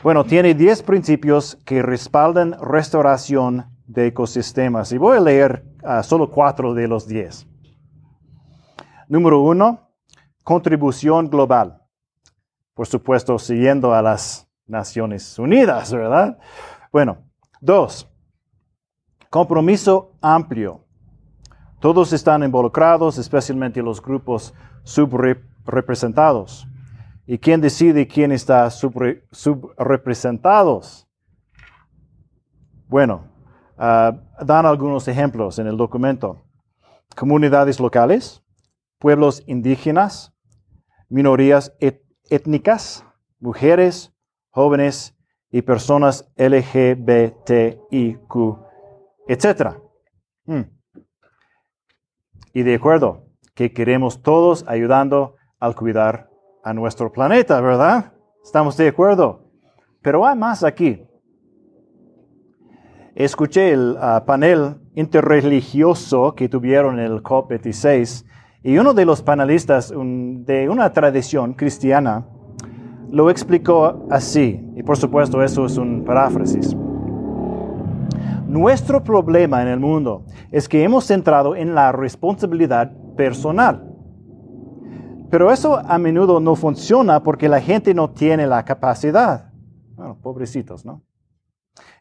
Bueno, tiene 10 principios que respaldan restauración de ecosistemas y voy a leer ah, solo cuatro de los 10. Número uno, contribución global. Por supuesto, siguiendo a las Naciones Unidas, ¿verdad? Bueno, dos, compromiso amplio. Todos están involucrados, especialmente los grupos subrepresentados. ¿Y quién decide quién está subrepresentados? Bueno, ah, dan algunos ejemplos en el documento. Comunidades locales, pueblos indígenas, minorías étnicas, mujeres, jóvenes y personas LGBTIQ, etc. Hmm. Y de acuerdo, que queremos todos ayudando al cuidar a nuestro planeta, ¿verdad? ¿Estamos de acuerdo? Pero hay más aquí. Escuché el ah, panel interreligioso que tuvieron en el COP26 y uno de los panelistas de una tradición cristiana lo explicó así, y por supuesto eso es un paráfrasis. Nuestro problema en el mundo es que hemos centrado en la responsabilidad personal pero eso a menudo no funciona porque la gente no tiene la capacidad. Bueno, pobrecitos, ¿no?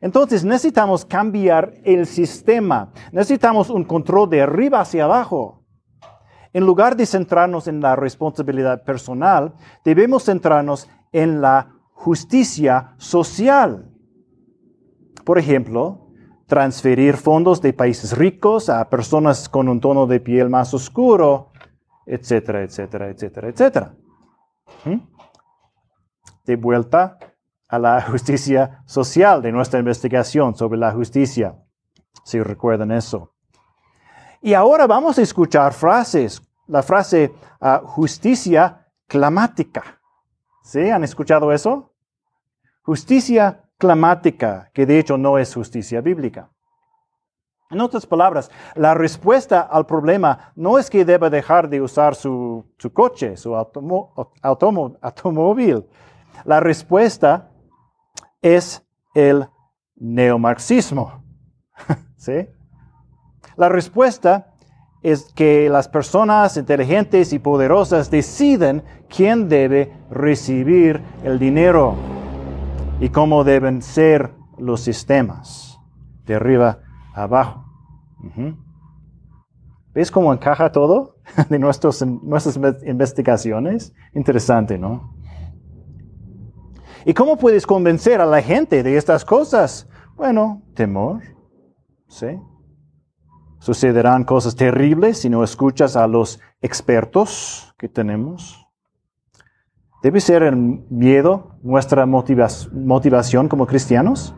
Entonces necesitamos cambiar el sistema. Necesitamos un control de arriba hacia abajo. En lugar de centrarnos en la responsabilidad personal, debemos centrarnos en la justicia social. Por ejemplo, transferir fondos de países ricos a personas con un tono de piel más oscuro etcétera, etcétera, etcétera, etcétera. ¿Mm? De vuelta a la justicia social de nuestra investigación sobre la justicia, si recuerdan eso. Y ahora vamos a escuchar frases, la frase ah, justicia clamática. ¿Sí? ¿Han escuchado eso? Justicia clamática, que de hecho no es justicia bíblica. En otras palabras, la respuesta al problema no es que deba dejar de usar su, coche, su automóvil. La respuesta es el neomarxismo. ¿Sí? La respuesta es que las personas inteligentes y poderosas deciden quién debe recibir el dinero y cómo deben ser los sistemas, de arriba abajo. ¿Ves cómo encaja todo de nuestros, nuestras investigaciones? Interesante, ¿no? ¿Y cómo puedes convencer a la gente de estas cosas? Bueno, temor, ¿sí? Sucederán cosas terribles si no escuchas a los expertos que tenemos. ¿Debe ser el miedo nuestra motivación como cristianos?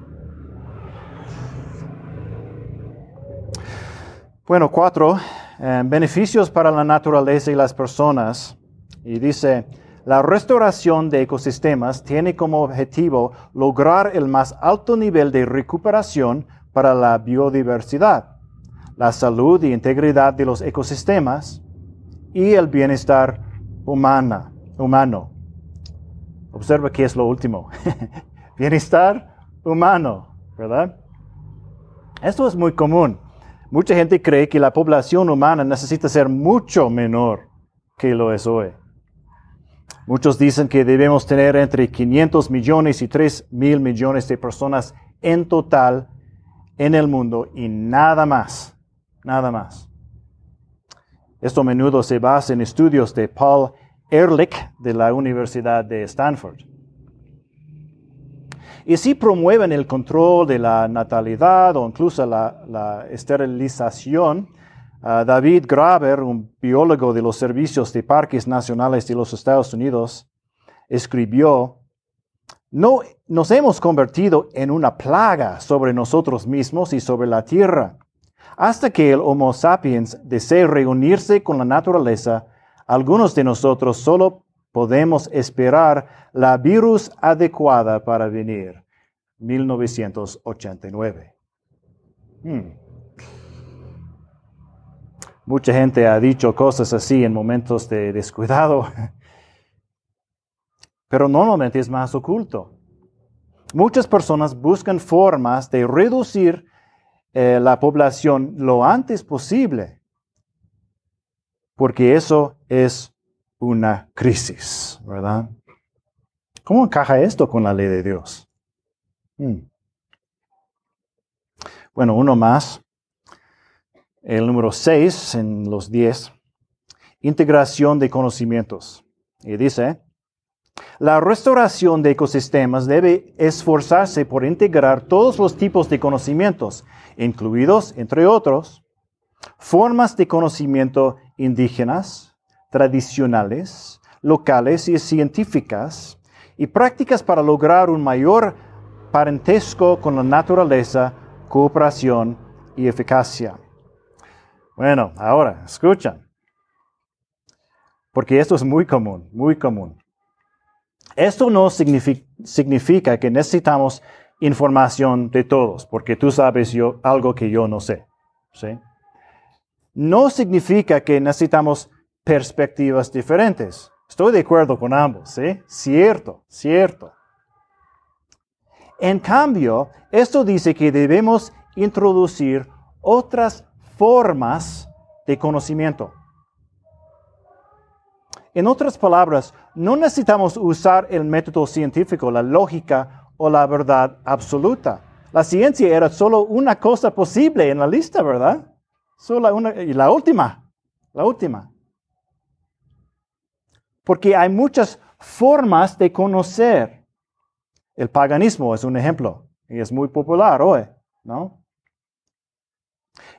Bueno, cuatro, eh, beneficios para la naturaleza y las personas. Y dice, la restauración de ecosistemas tiene como objetivo lograr el más alto nivel de recuperación para la biodiversidad, la salud y integridad de los ecosistemas y el bienestar humana, humano. Observa qué es lo último. bienestar humano, ¿verdad? Esto es muy común. Mucha gente cree que la población humana necesita ser mucho menor que lo es hoy. Muchos dicen que debemos tener entre 500 millones y 3 mil millones de personas en total en el mundo y nada más, nada más. Esto a menudo se basa en estudios de Paul Ehrlich de la Universidad de Stanford. Y si promueven el control de la natalidad o incluso la, esterilización, David Graber, un biólogo de los servicios de parques nacionales de los Estados Unidos, escribió, no nos hemos convertido en una plaga sobre nosotros mismos y sobre la tierra. Hasta que el Homo sapiens desee reunirse con la naturaleza, algunos de nosotros solo podemos esperar la virus adecuada para venir. 1989. Hmm. Mucha gente ha dicho cosas así en momentos de descuidado, pero normalmente es más oculto. Muchas personas buscan formas de reducir eh, la población lo antes posible, porque eso es una crisis, ¿verdad? ¿Cómo encaja esto con la ley de Dios? Hmm. Bueno, uno más. El número 6 en los 10. Integración de conocimientos. Y dice, la restauración de ecosistemas debe esforzarse por integrar todos los tipos de conocimientos, incluidos, entre otros, formas de conocimiento indígenas, tradicionales, locales y científicas, y prácticas para lograr un mayor parentesco con la naturaleza, cooperación y eficacia. Bueno, ahora, escuchan, porque esto es muy común, muy común. Esto no significa, que necesitamos información de todos, porque tú sabes yo, algo que yo no sé. ¿sí? No significa que necesitamos perspectivas diferentes. Estoy de acuerdo con ambos, ¿sí? Cierto, cierto. En cambio, esto dice que debemos introducir otras formas de conocimiento. En otras palabras, no necesitamos usar el método científico, la lógica o la verdad absoluta. La ciencia era solo una cosa posible en la lista, ¿verdad? Solo una, y la última, la última. Porque hay muchas formas de conocer. El paganismo es un ejemplo y es muy popular hoy, ¿no?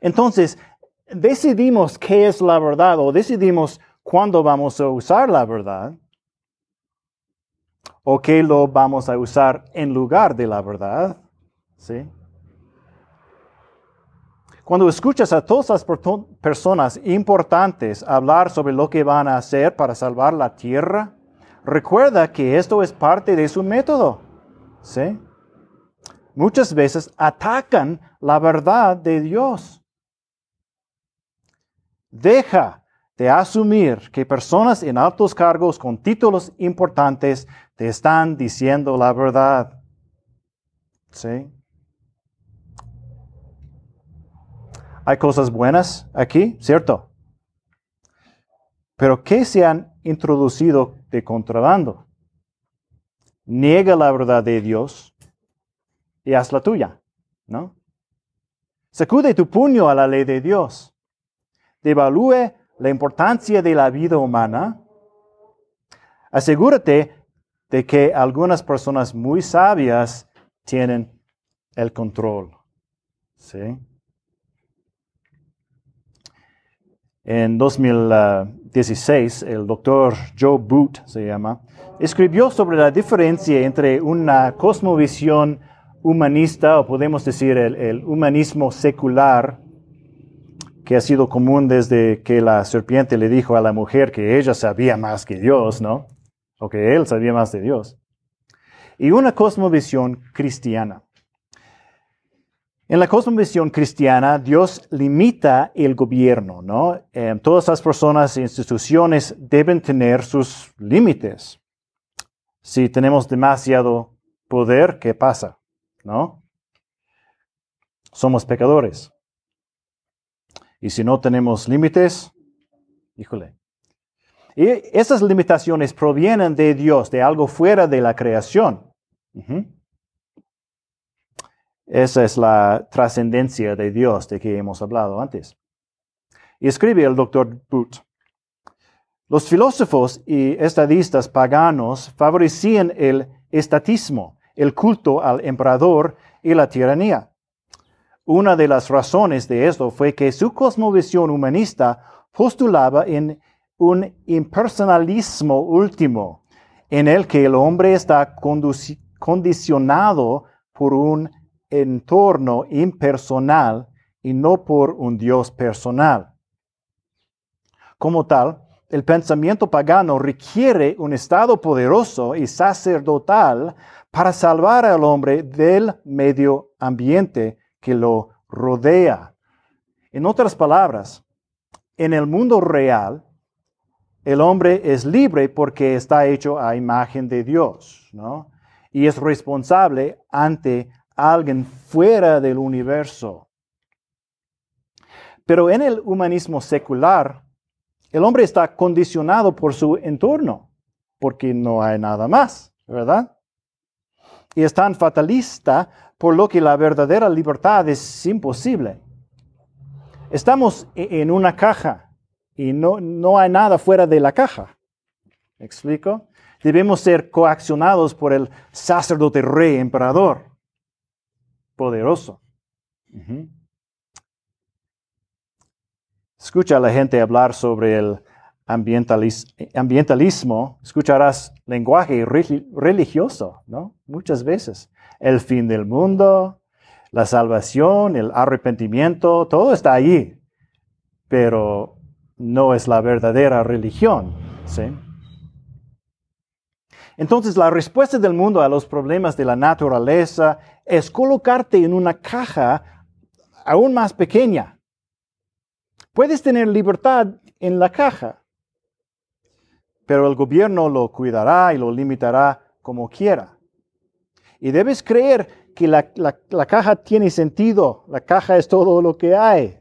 Entonces, decidimos qué es la verdad o decidimos cuándo vamos a usar la verdad o qué lo vamos a usar en lugar de la verdad, ¿sí? Cuando escuchas a todas las personas importantes hablar sobre lo que van a hacer para salvar la tierra, recuerda que esto es parte de su método. ¿sí? Muchas veces atacan la verdad de Dios. Deja de asumir que personas en altos cargos con títulos importantes te están diciendo la verdad. ¿Sí? Hay cosas buenas aquí, ¿cierto? Pero ¿qué se han introducido de contrabando? Niega la verdad de Dios y haz la tuya, ¿no? Sacude tu puño a la ley de Dios. Devalúe la importancia de la vida humana. Asegúrate de que algunas personas muy sabias tienen el control. ¿Sí? En 2016, el doctor Joe Boot se llama, escribió sobre la diferencia entre una cosmovisión humanista, o podemos decir el, humanismo secular, que ha sido común desde que la serpiente le dijo a la mujer que ella sabía más que Dios, ¿no? O que él sabía más de Dios. Y una cosmovisión cristiana. En la cosmovisión cristiana, Dios limita el gobierno, ¿no? Eh, todas las personas e instituciones deben tener sus límites. Si tenemos demasiado poder, ¿qué pasa? ¿No? Somos pecadores. Y si no tenemos límites, híjole. Y esas limitaciones provienen de Dios, de algo fuera de la creación. Esa es la trascendencia de Dios de que hemos hablado antes. Y escribe el doctor Boot. Los filósofos y estadistas paganos favorecían el estatismo, el culto al emperador y la tiranía. Una de las razones de esto fue que su cosmovisión humanista postulaba en un impersonalismo último, en el que el hombre está condicionado por un entorno impersonal y no por un Dios personal. Como tal, el pensamiento pagano requiere un estado poderoso y sacerdotal para salvar al hombre del medio ambiente que lo rodea. En otras palabras, en el mundo real, el hombre es libre porque está hecho a imagen de Dios, ¿no? Y es responsable ante alguien fuera del universo. Pero en el humanismo secular, el hombre está condicionado por su entorno, porque no hay nada más, ¿verdad? Y es tan fatalista por lo que la verdadera libertad es imposible. Estamos e-, en una caja y no, no hay nada fuera de la caja. ¿Me explico? Debemos ser coaccionados por el sacerdote rey emperador poderoso. Escucha a la gente hablar sobre el ambientalismo, escucharás lenguaje religioso, ¿no? Muchas veces. El fin del mundo, la salvación, el arrepentimiento, todo está allí, pero no es la verdadera religión, ¿sí? Entonces la respuesta del mundo a los problemas de la naturaleza es colocarte en una caja aún más pequeña. Puedes tener libertad en la caja, pero el gobierno lo cuidará y lo limitará como quiera. Y debes creer que la, la, caja tiene sentido, la caja es todo lo que hay.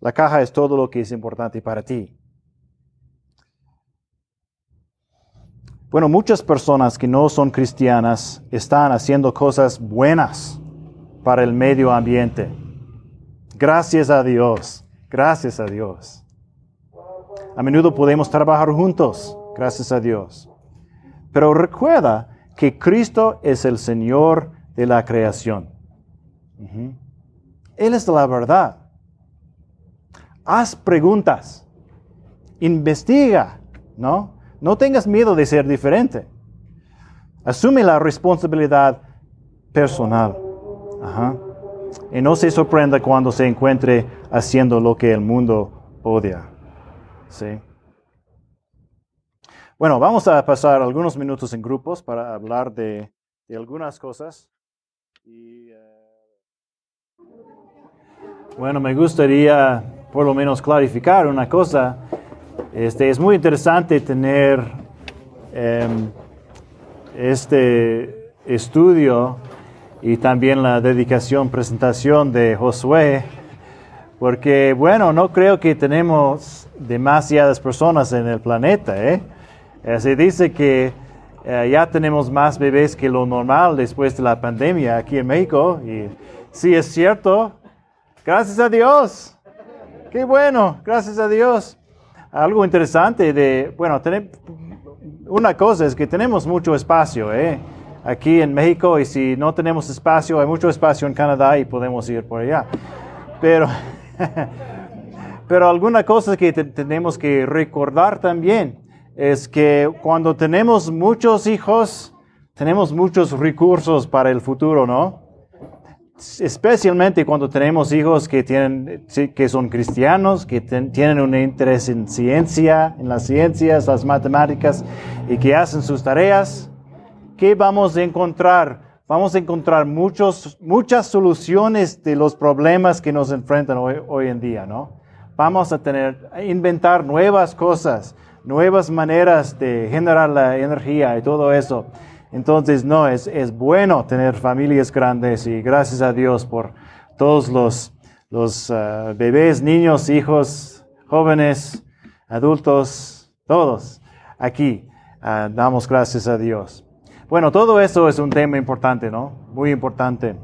La caja es todo lo que es importante para ti. Bueno, muchas personas que no son cristianas están haciendo cosas buenas para el medio ambiente. Gracias a Dios, gracias a Dios. A menudo podemos trabajar juntos, gracias a Dios. Pero recuerda que Cristo es el Señor de la creación. Él es la verdad. Haz preguntas. Investiga, ¿no? No tengas miedo de ser diferente. Asume la responsabilidad personal. Y no se sorprenda cuando se encuentre haciendo lo que el mundo odia. ¿Sí? Bueno, vamos a pasar algunos minutos en grupos para hablar de, algunas cosas. Eh, bueno, me gustaría por lo menos clarificar una cosa. Este, es muy interesante tener em, este estudio y también la dedicación, presentación de Josué, porque bueno, no creo que tenemos demasiadas personas en el planeta. ¿eh? eh se dice que eh, ya tenemos más bebés que lo normal después de la pandemia aquí en México. Y sí es cierto, gracias a Dios. Qué bueno, gracias a Dios algo interesante de, bueno, una cosa es que tenemos mucho espacio ¿eh? aquí en México y si no tenemos espacio, hay mucho espacio en Canadá y podemos ir por allá. Pero, pero alguna cosa que tenemos que recordar también es que cuando tenemos muchos hijos, tenemos muchos recursos para el futuro, ¿no? Especialmente cuando tenemos hijos que, tienen, que son cristianos, que tienen un interés en ciencia, en las ciencias, las matemáticas, y que hacen sus tareas, ¿qué vamos a encontrar? Vamos a encontrar muchos, muchas soluciones de los problemas que nos enfrentan hoy, hoy en día, ¿no? Vamos a tener, a inventar nuevas cosas, nuevas maneras de generar la energía y todo eso. Entonces, no, es, es bueno tener familias grandes y gracias a Dios por todos los, los uh, bebés, niños, hijos, jóvenes, adultos, todos aquí uh, damos gracias a Dios. Bueno, todo eso es un tema importante, ¿no? Muy importante.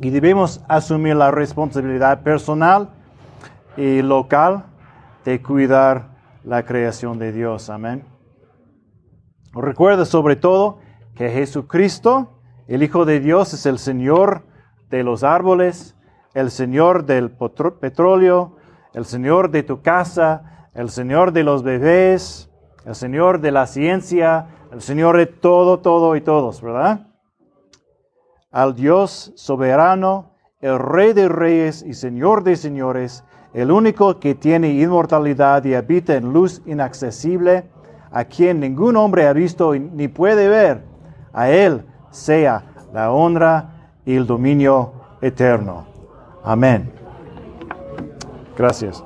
Y debemos asumir la responsabilidad personal y local de cuidar la creación de Dios. Amén. Recuerda sobre todo que Jesucristo, el Hijo de Dios, es el Señor de los árboles, el Señor del petróleo, el Señor de tu casa, el Señor de los bebés, el Señor de la ciencia, el Señor de todo, todo y todos, ¿verdad? Al Dios soberano, el Rey de reyes y Señor de señores, el único que tiene inmortalidad y habita en luz inaccesible, a quien ningún hombre ha visto ni puede ver, a Él sea la honra y el dominio eterno. Amén. Gracias.